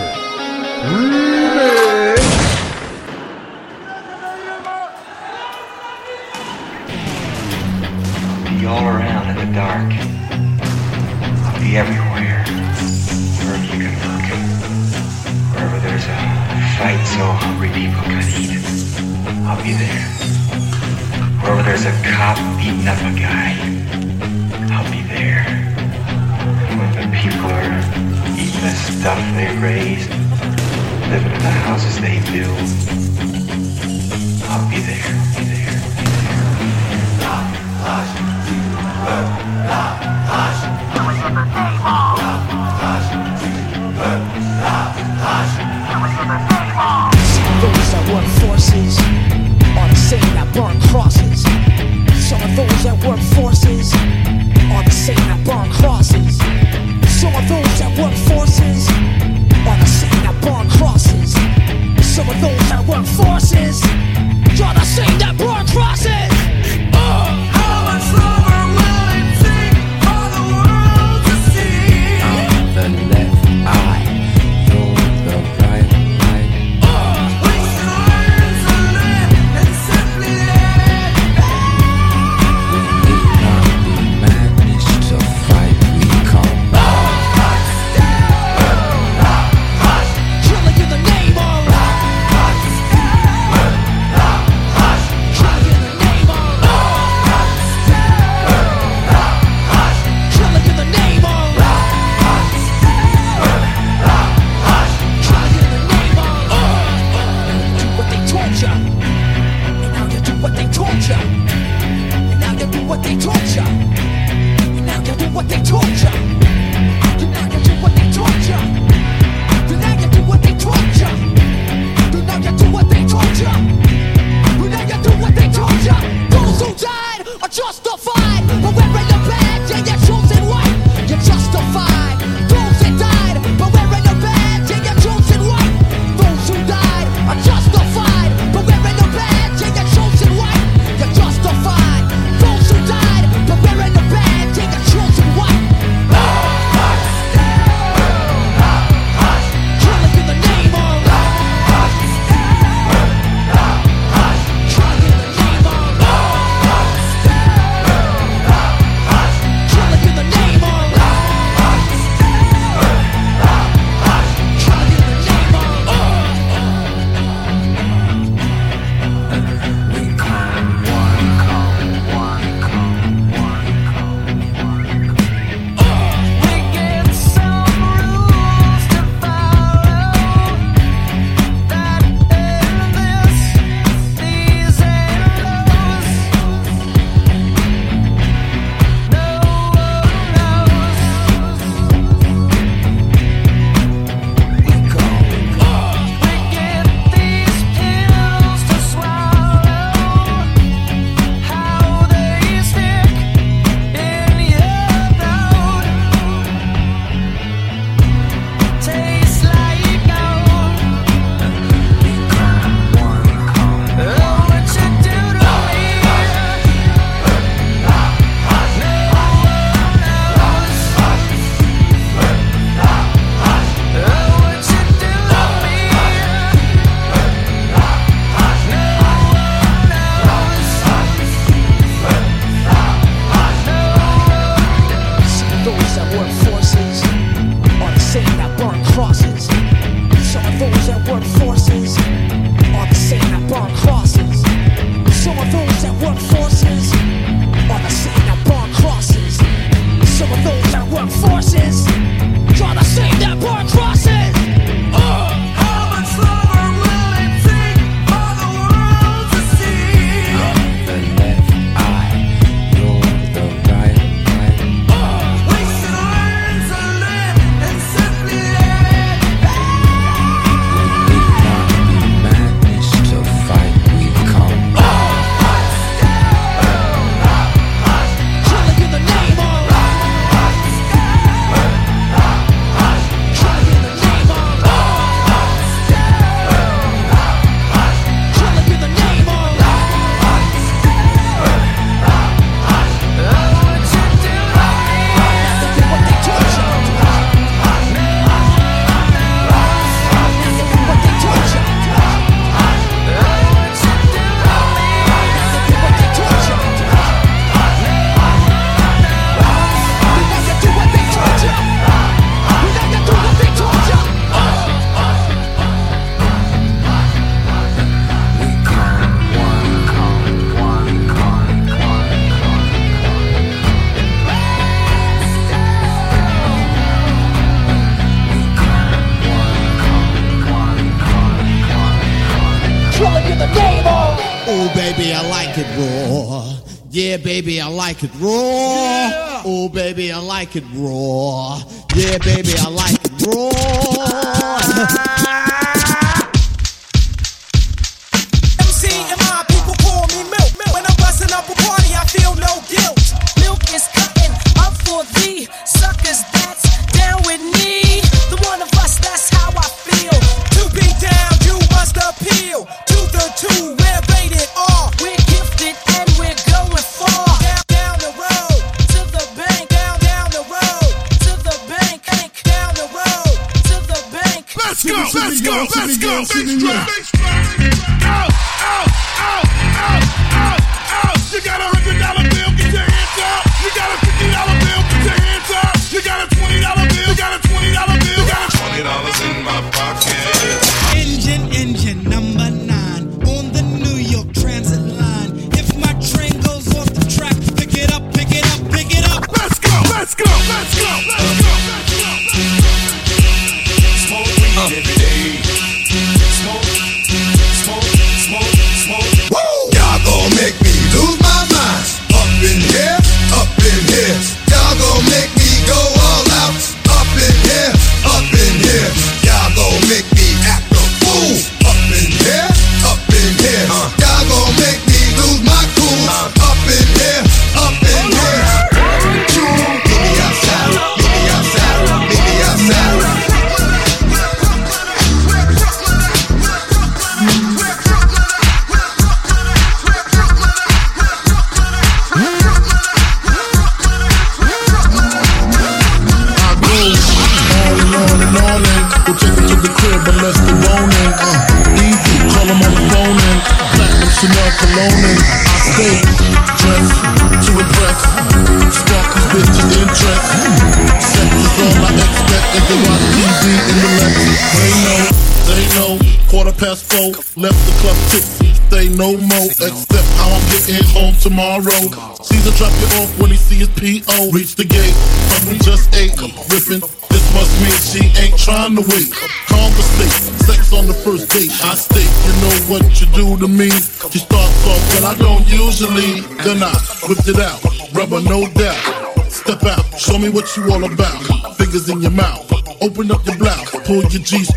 Remix. Be all around in the dark. I'll be everywhere, wherever you can look, wherever there's a fight so hungry people can eat. I'll be there. Wherever there's a cop beating up a guy, I'll be there the stuff they raise, living in the houses they build. I'll be there, be there. Those that were forces are the same that burn like it raw. Yeah. Oh, baby, I like it raw. Yeah, baby, whipped it out, rubber no doubt. Step out, show me what you all about. Fingers in your mouth, open up your blouse, pull your jeans.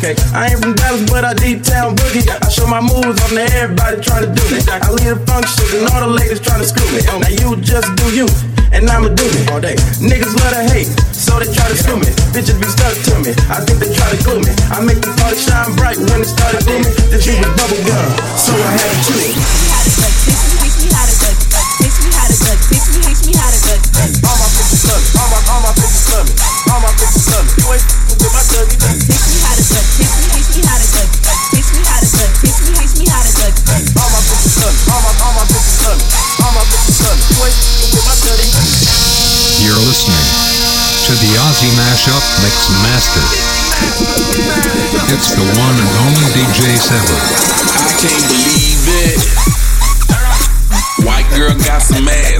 okay. I ain't from Dallas, but I deep town boogie. I show my moves on to everybody trying to do me. I lead a function, and all the ladies trying to screw me. Now you just do you, and I'ma do me all day. Niggas love to hate, so they try to screw me. Bitches be stuck to me, I think they try to glue me. I make the party shine bright when it started booming. This shit was bubble gum, so I had to chew it. Mashup Mix Master. It's the one and only DJ Seven. I can't believe it. White girl got some ass,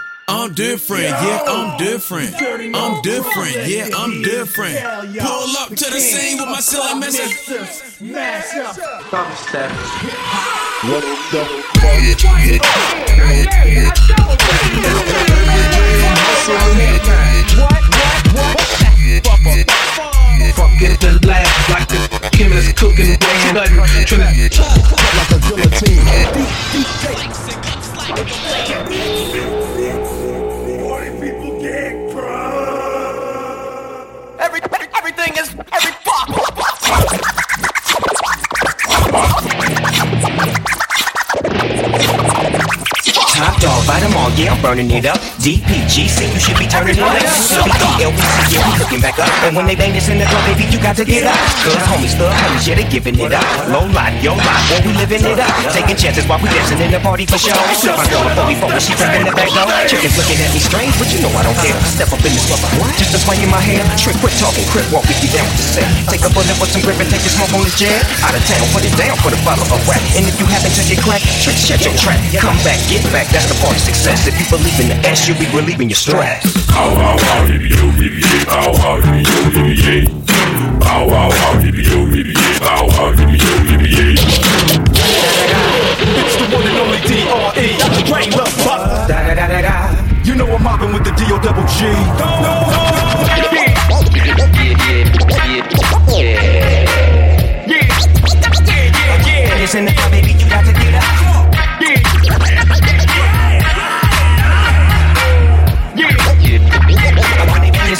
I'm different, yeah, I'm different. I'm different, yeah, I'm different. Pull up to the scene with my ceiling missing. Double step. What the Fuck What? Fuck it, the laugh like the chemist cooking brain nothing. Tryna like a guillotine. every fuck. Top dog, bite them all, yeah, I'm burning it up. DPG DPGC, you should be turning it up. LBC, yeah, we looking back up. And when they bang this in the club, baby, you got to get up. Cause homies, thug homies, yeah, they giving it up. Low life, yo life, boy, we living it up. Taking chances while we dancing in the party for sure. show. My girl, a 44, she taking the back door. Chickens looking at me strange, but you know I don't care. Step up in this mother, uh, just a swing in my hair. Trick, quit talking, crip walk if you down with the set. Take a bullet with some grip and take a smoke on this jet. Out of town, put it down for the bottle of rap. And if you happen to get cracked, trick, shut your trap. Come back, get back, that's the part of success. If you believe in the S, you'll be relieving your stress. Ow, ow, ow, yippee yo, yippee yay. Ow, ow, yippee yo, yippee yay. Ow, ow, ow, yippee yo, yippee yay. Ow, ow, yippee yo, yippee yay. It's the one and only D.R.E. Straight up, fuck. Da da da da da. You know I'm mobbing with the D.O. double G. It's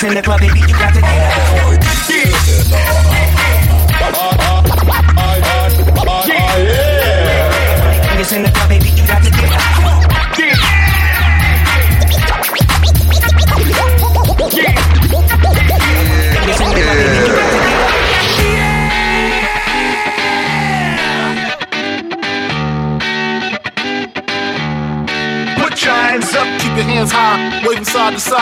in the club, baby, you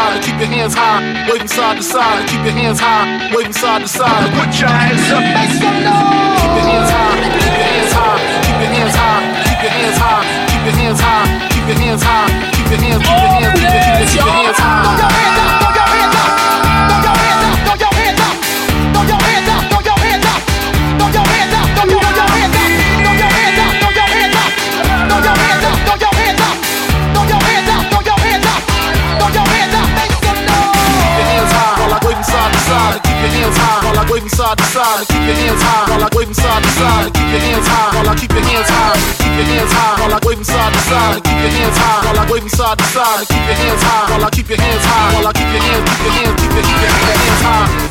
side keep your hands high, waving side to side, keep your hands high, waving side to side. Put your hands up. Keep your hands high, keep your hands high, keep your hands high, keep your hands high, keep your hands high, keep your hands high, keep your hands, keep your hands, keep keep your hands high. Hands high while I waving side to side, and keep your hands high while I waving side to side, and keep your hands high while I keep your hands high, keep your hands high while I waving side to side, and keep your hands high while I waving side to side, and keep your hands high while I keep your hands high while I keep your hands, keep your hands, keep your, keep your, keep your hands high.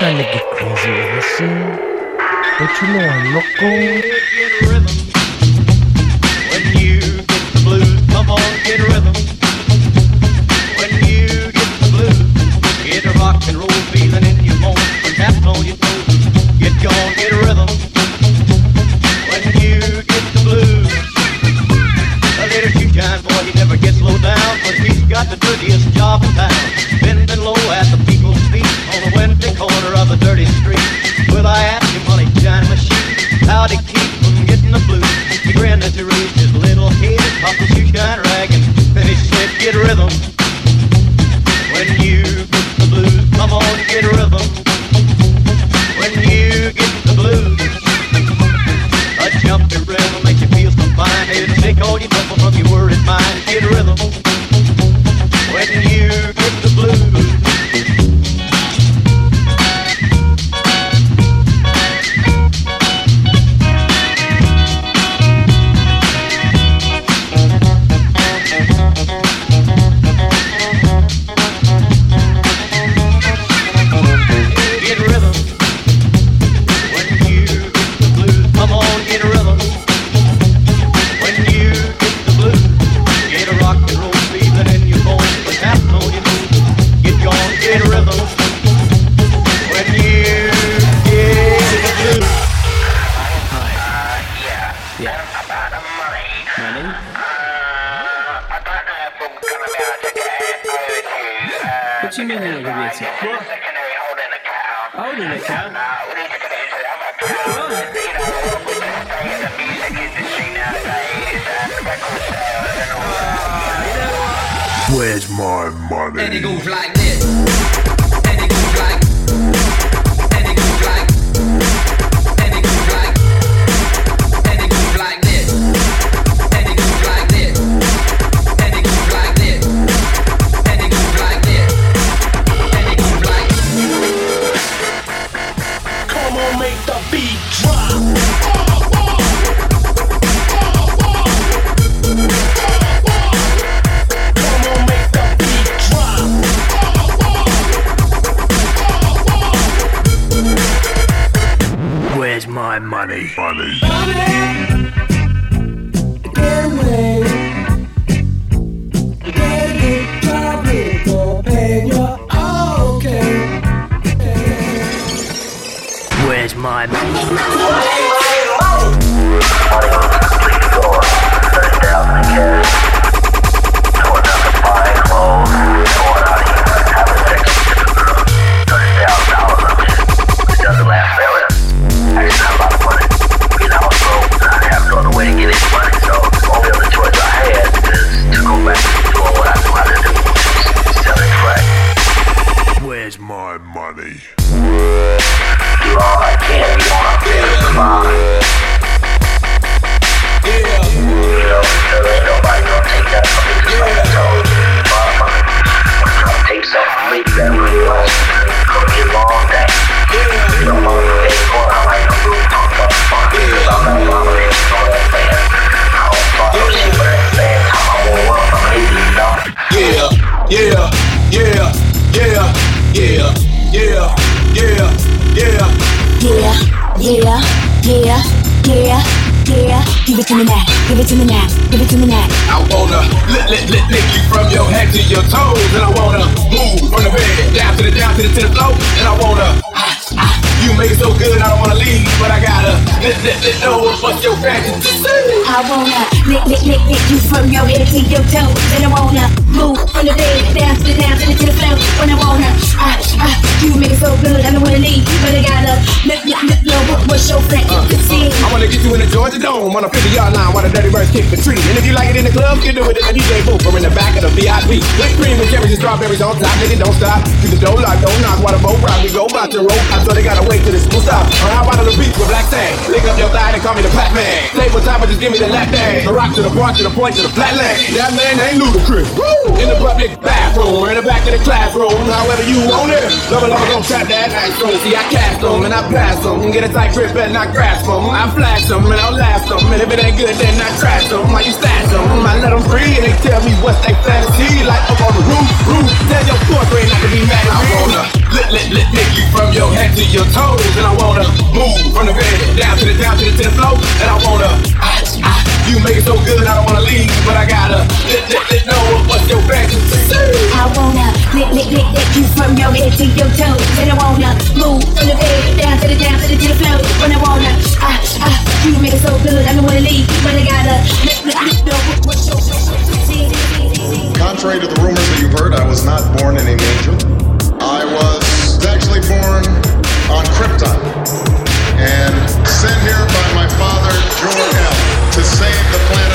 Trying to get crazy with this shit. But you know I'm loco. When you get the blues, come on, get rhythm. When you get the blues, get a rock and roll feeling in your bones. Toes, get get a rhythm. When you get the blues, a little boy, he never gets down, but he's got the dirtiest job in town. Bending how to keep from getting the blues? He grinned as he raised his little head, popped the shoe shine rag, and he said, "Get rhythm." When you get the blues, come on, get rhythm. When you get the blues, a jumpy rhythm makes you feel so fine. It'll take all your trouble from your worried mind. Get rhythm. When you get the blues. My money? And it goes like from your toes. And the Dome on a 50 yard line while the dirty birds kick the tree. And if you like it in the club, you do it in the DJ booth or in the back of the VIP. Whipped cream with cherries and strawberries on top, nigga, don't stop. Keep the dough locked, don't knock, while the boat rock. We go about your rope, I thought they gotta wait till the school stop. Or how about on the beach with black sand? Lick up your thigh and call me the Pac Man. Table time, but just give me the lap dance. The rock to the bar to the point to the flat land. That man ain't Ludacris. Woo! In the public bathroom or in the back of the classroom, however you want it. Lover, lover, don't trap that. So see, I cast them and I pass them. Get a tight grip and I grasp them. I flash them and I'll blast them. And if it ain't good, then I trash them. I you stash them. I let them free and they tell me what's they fantasy. Like up on the roof, roof. Tell your grade not to be mad at me. I wanna lit, lit, lit, nick you from your head to your toes. And I wanna move from the bed down to the, down to the, to the floor. And I wanna, you make it so good, I don't wanna leave. But I gotta lit, lit, lit, know what's your fantasy. I wanna lick, lick, lick, lick you from your head to your toes. And I wanna move from the bed down to the down to the to the floor. When I wanna, ah, ah, you make it so good, I don't wanna leave. But I gotta lick, lick, lick, know what's your Contrary to the rumors that you've heard, I was not born in an angel. I was actually born on Krypton and sent here by my father, Jor-El, to save the planet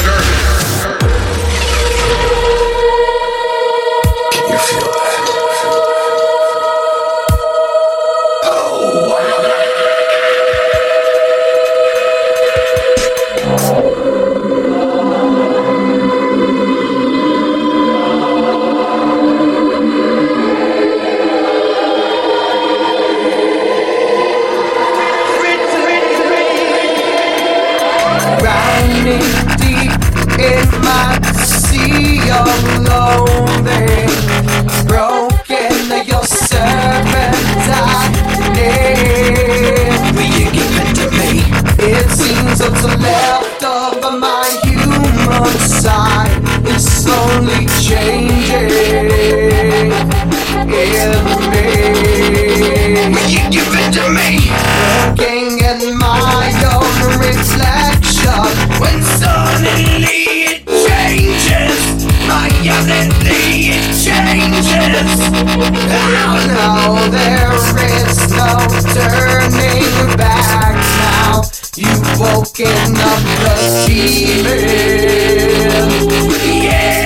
changing in me Will you give it to me? Looking at my own reflection When suddenly it changes My reality it changes. Oh no, there is no turning back. Now You've woken up the demon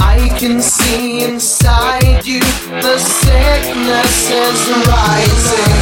I can see inside you the sickness is rising.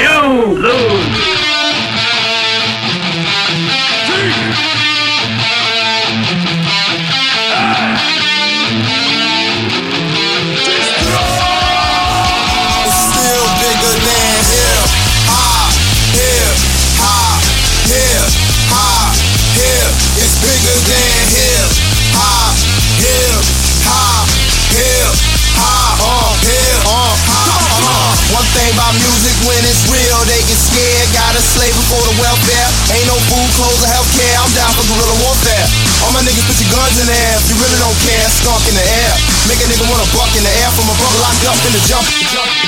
You lose. In the. If you really don't care, skunk in the air. Make a nigga wanna buck in the air from a brother locked up in the jump.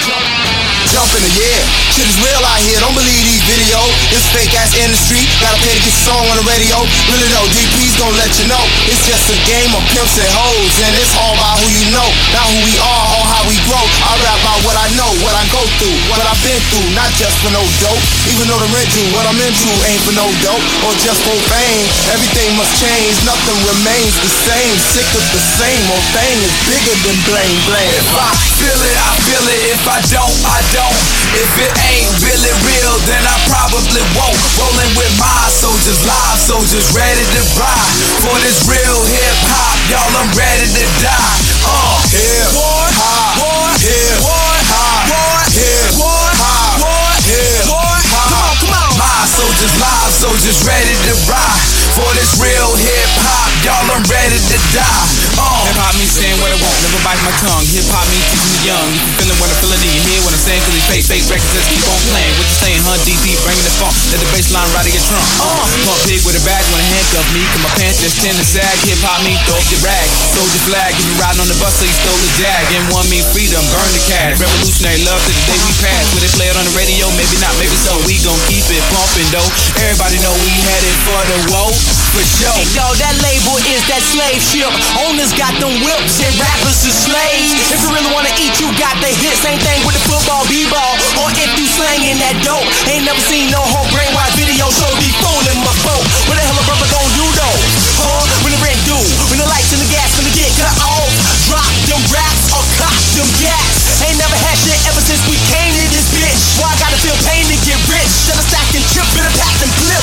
Jump in the air. Shit is real out here. Don't believe these videos. This fake ass industry. Gotta pay to get your song on the radio. Really though, DP's gonna let you know. It's just a game of pimps and hoes. And it's all about who you know. Not who we are or how we grow. I rap about what I know, what I go through, what I've been through. Not just for no dope. Even though the rent due, what I'm into ain't for no dope. Or just for fame. Everything must change. Nothing remains the same. Sick of the same old thing is bigger than blame, blame. If I feel it, I feel it. If I don't, I don't. If it ain't really real, then I probably won't. Rolling with my soldiers, live soldiers, ready to ride. For this real hip hop, y'all, I'm ready to die. Uh, hip hop, hip hop, hip hop, soldiers, live soldiers, ready to ride. For this real hip hop, y'all, I'm ready to die. Uh, Hip hop me saying what I want, never bite my tongue. Hip hop me teaching me young. You can feel it when I feel it in your head when I'm saying, cause these fake, fake records just keep on playing. What you saying, huh? DP bringing the funk, let the bass line ride in your trunk. Uh, pump pig with a badge, wanna handcuff me, cause my pants just tend to sag. Hip hop me, throw up your rag, soldier flag. You riding on the bus, so you stole the jag. And one mean freedom, burn the cash. Revolutionary love to the day we pass. Will they play it on the radio? Maybe not, maybe so. We gon' keep it pumping though. Everybody know we headed for the woe, for sure. Hey, yo, that label is that slave ship. Owners got them whips and rappers is slaves. If you really wanna eat, you got the hit. Same thing with the football, b-ball, or if you slanging that dope. Ain't never seen no whole brainwide video show be fooling my boat. What the hell a brother gon' do though? Huh? When the rent due, when the lights and the gas gonna get cut off. Drop them raps or cop them gas. Ain't never had shit ever since we came to this bitch. Why I gotta feel pain to get rich? Should have stacked and chip, better pack them clip.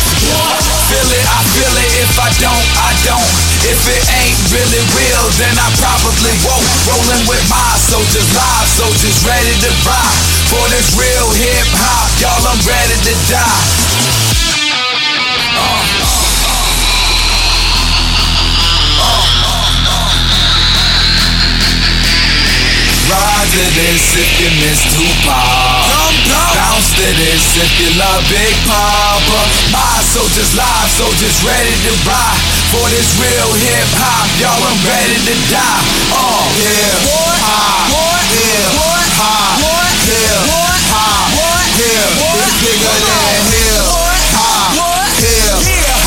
Feel it, I feel it. If I don't, I don't. If it ain't really real, then I probably won't. Rolling with my soldiers, live soldiers, ready to ride. For this real hip hop, y'all, I'm ready to die. Uh. Ride to this if you miss Tupac. Bounce to this if you love Big Poppa. My soldiers, live soldiers, ready to ride. For this real hip hop, y'all, I'm ready to die. Uh, hip hop, hip hop, hip hop, hip. It's bigger than hip hop, hip hop,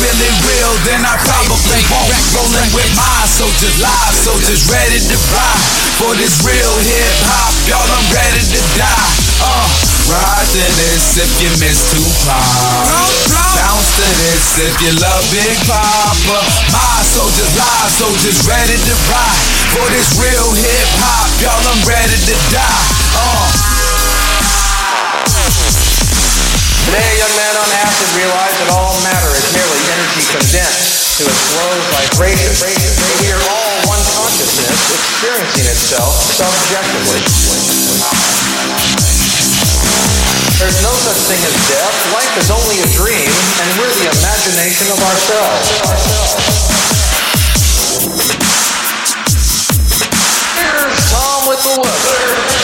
really real, then I probably won't. Rolling with my soldiers, live soldiers, ready to ride for this real hip hop. Y'all, I'm ready to die. Uh, rise to this if you miss Tupac. Bounce to this if you love Big Poppa. My soldiers, live soldiers, ready to ride for this real hip hop. Y'all, I'm ready to die. Uh. Today, young men on acid realize that all matter is merely energy condensed to its lowest vibration. We are all one consciousness experiencing itself subjectively. There's no such thing as death. Life is only a dream, and we're the imagination of ourselves. Here's Tom with the weather.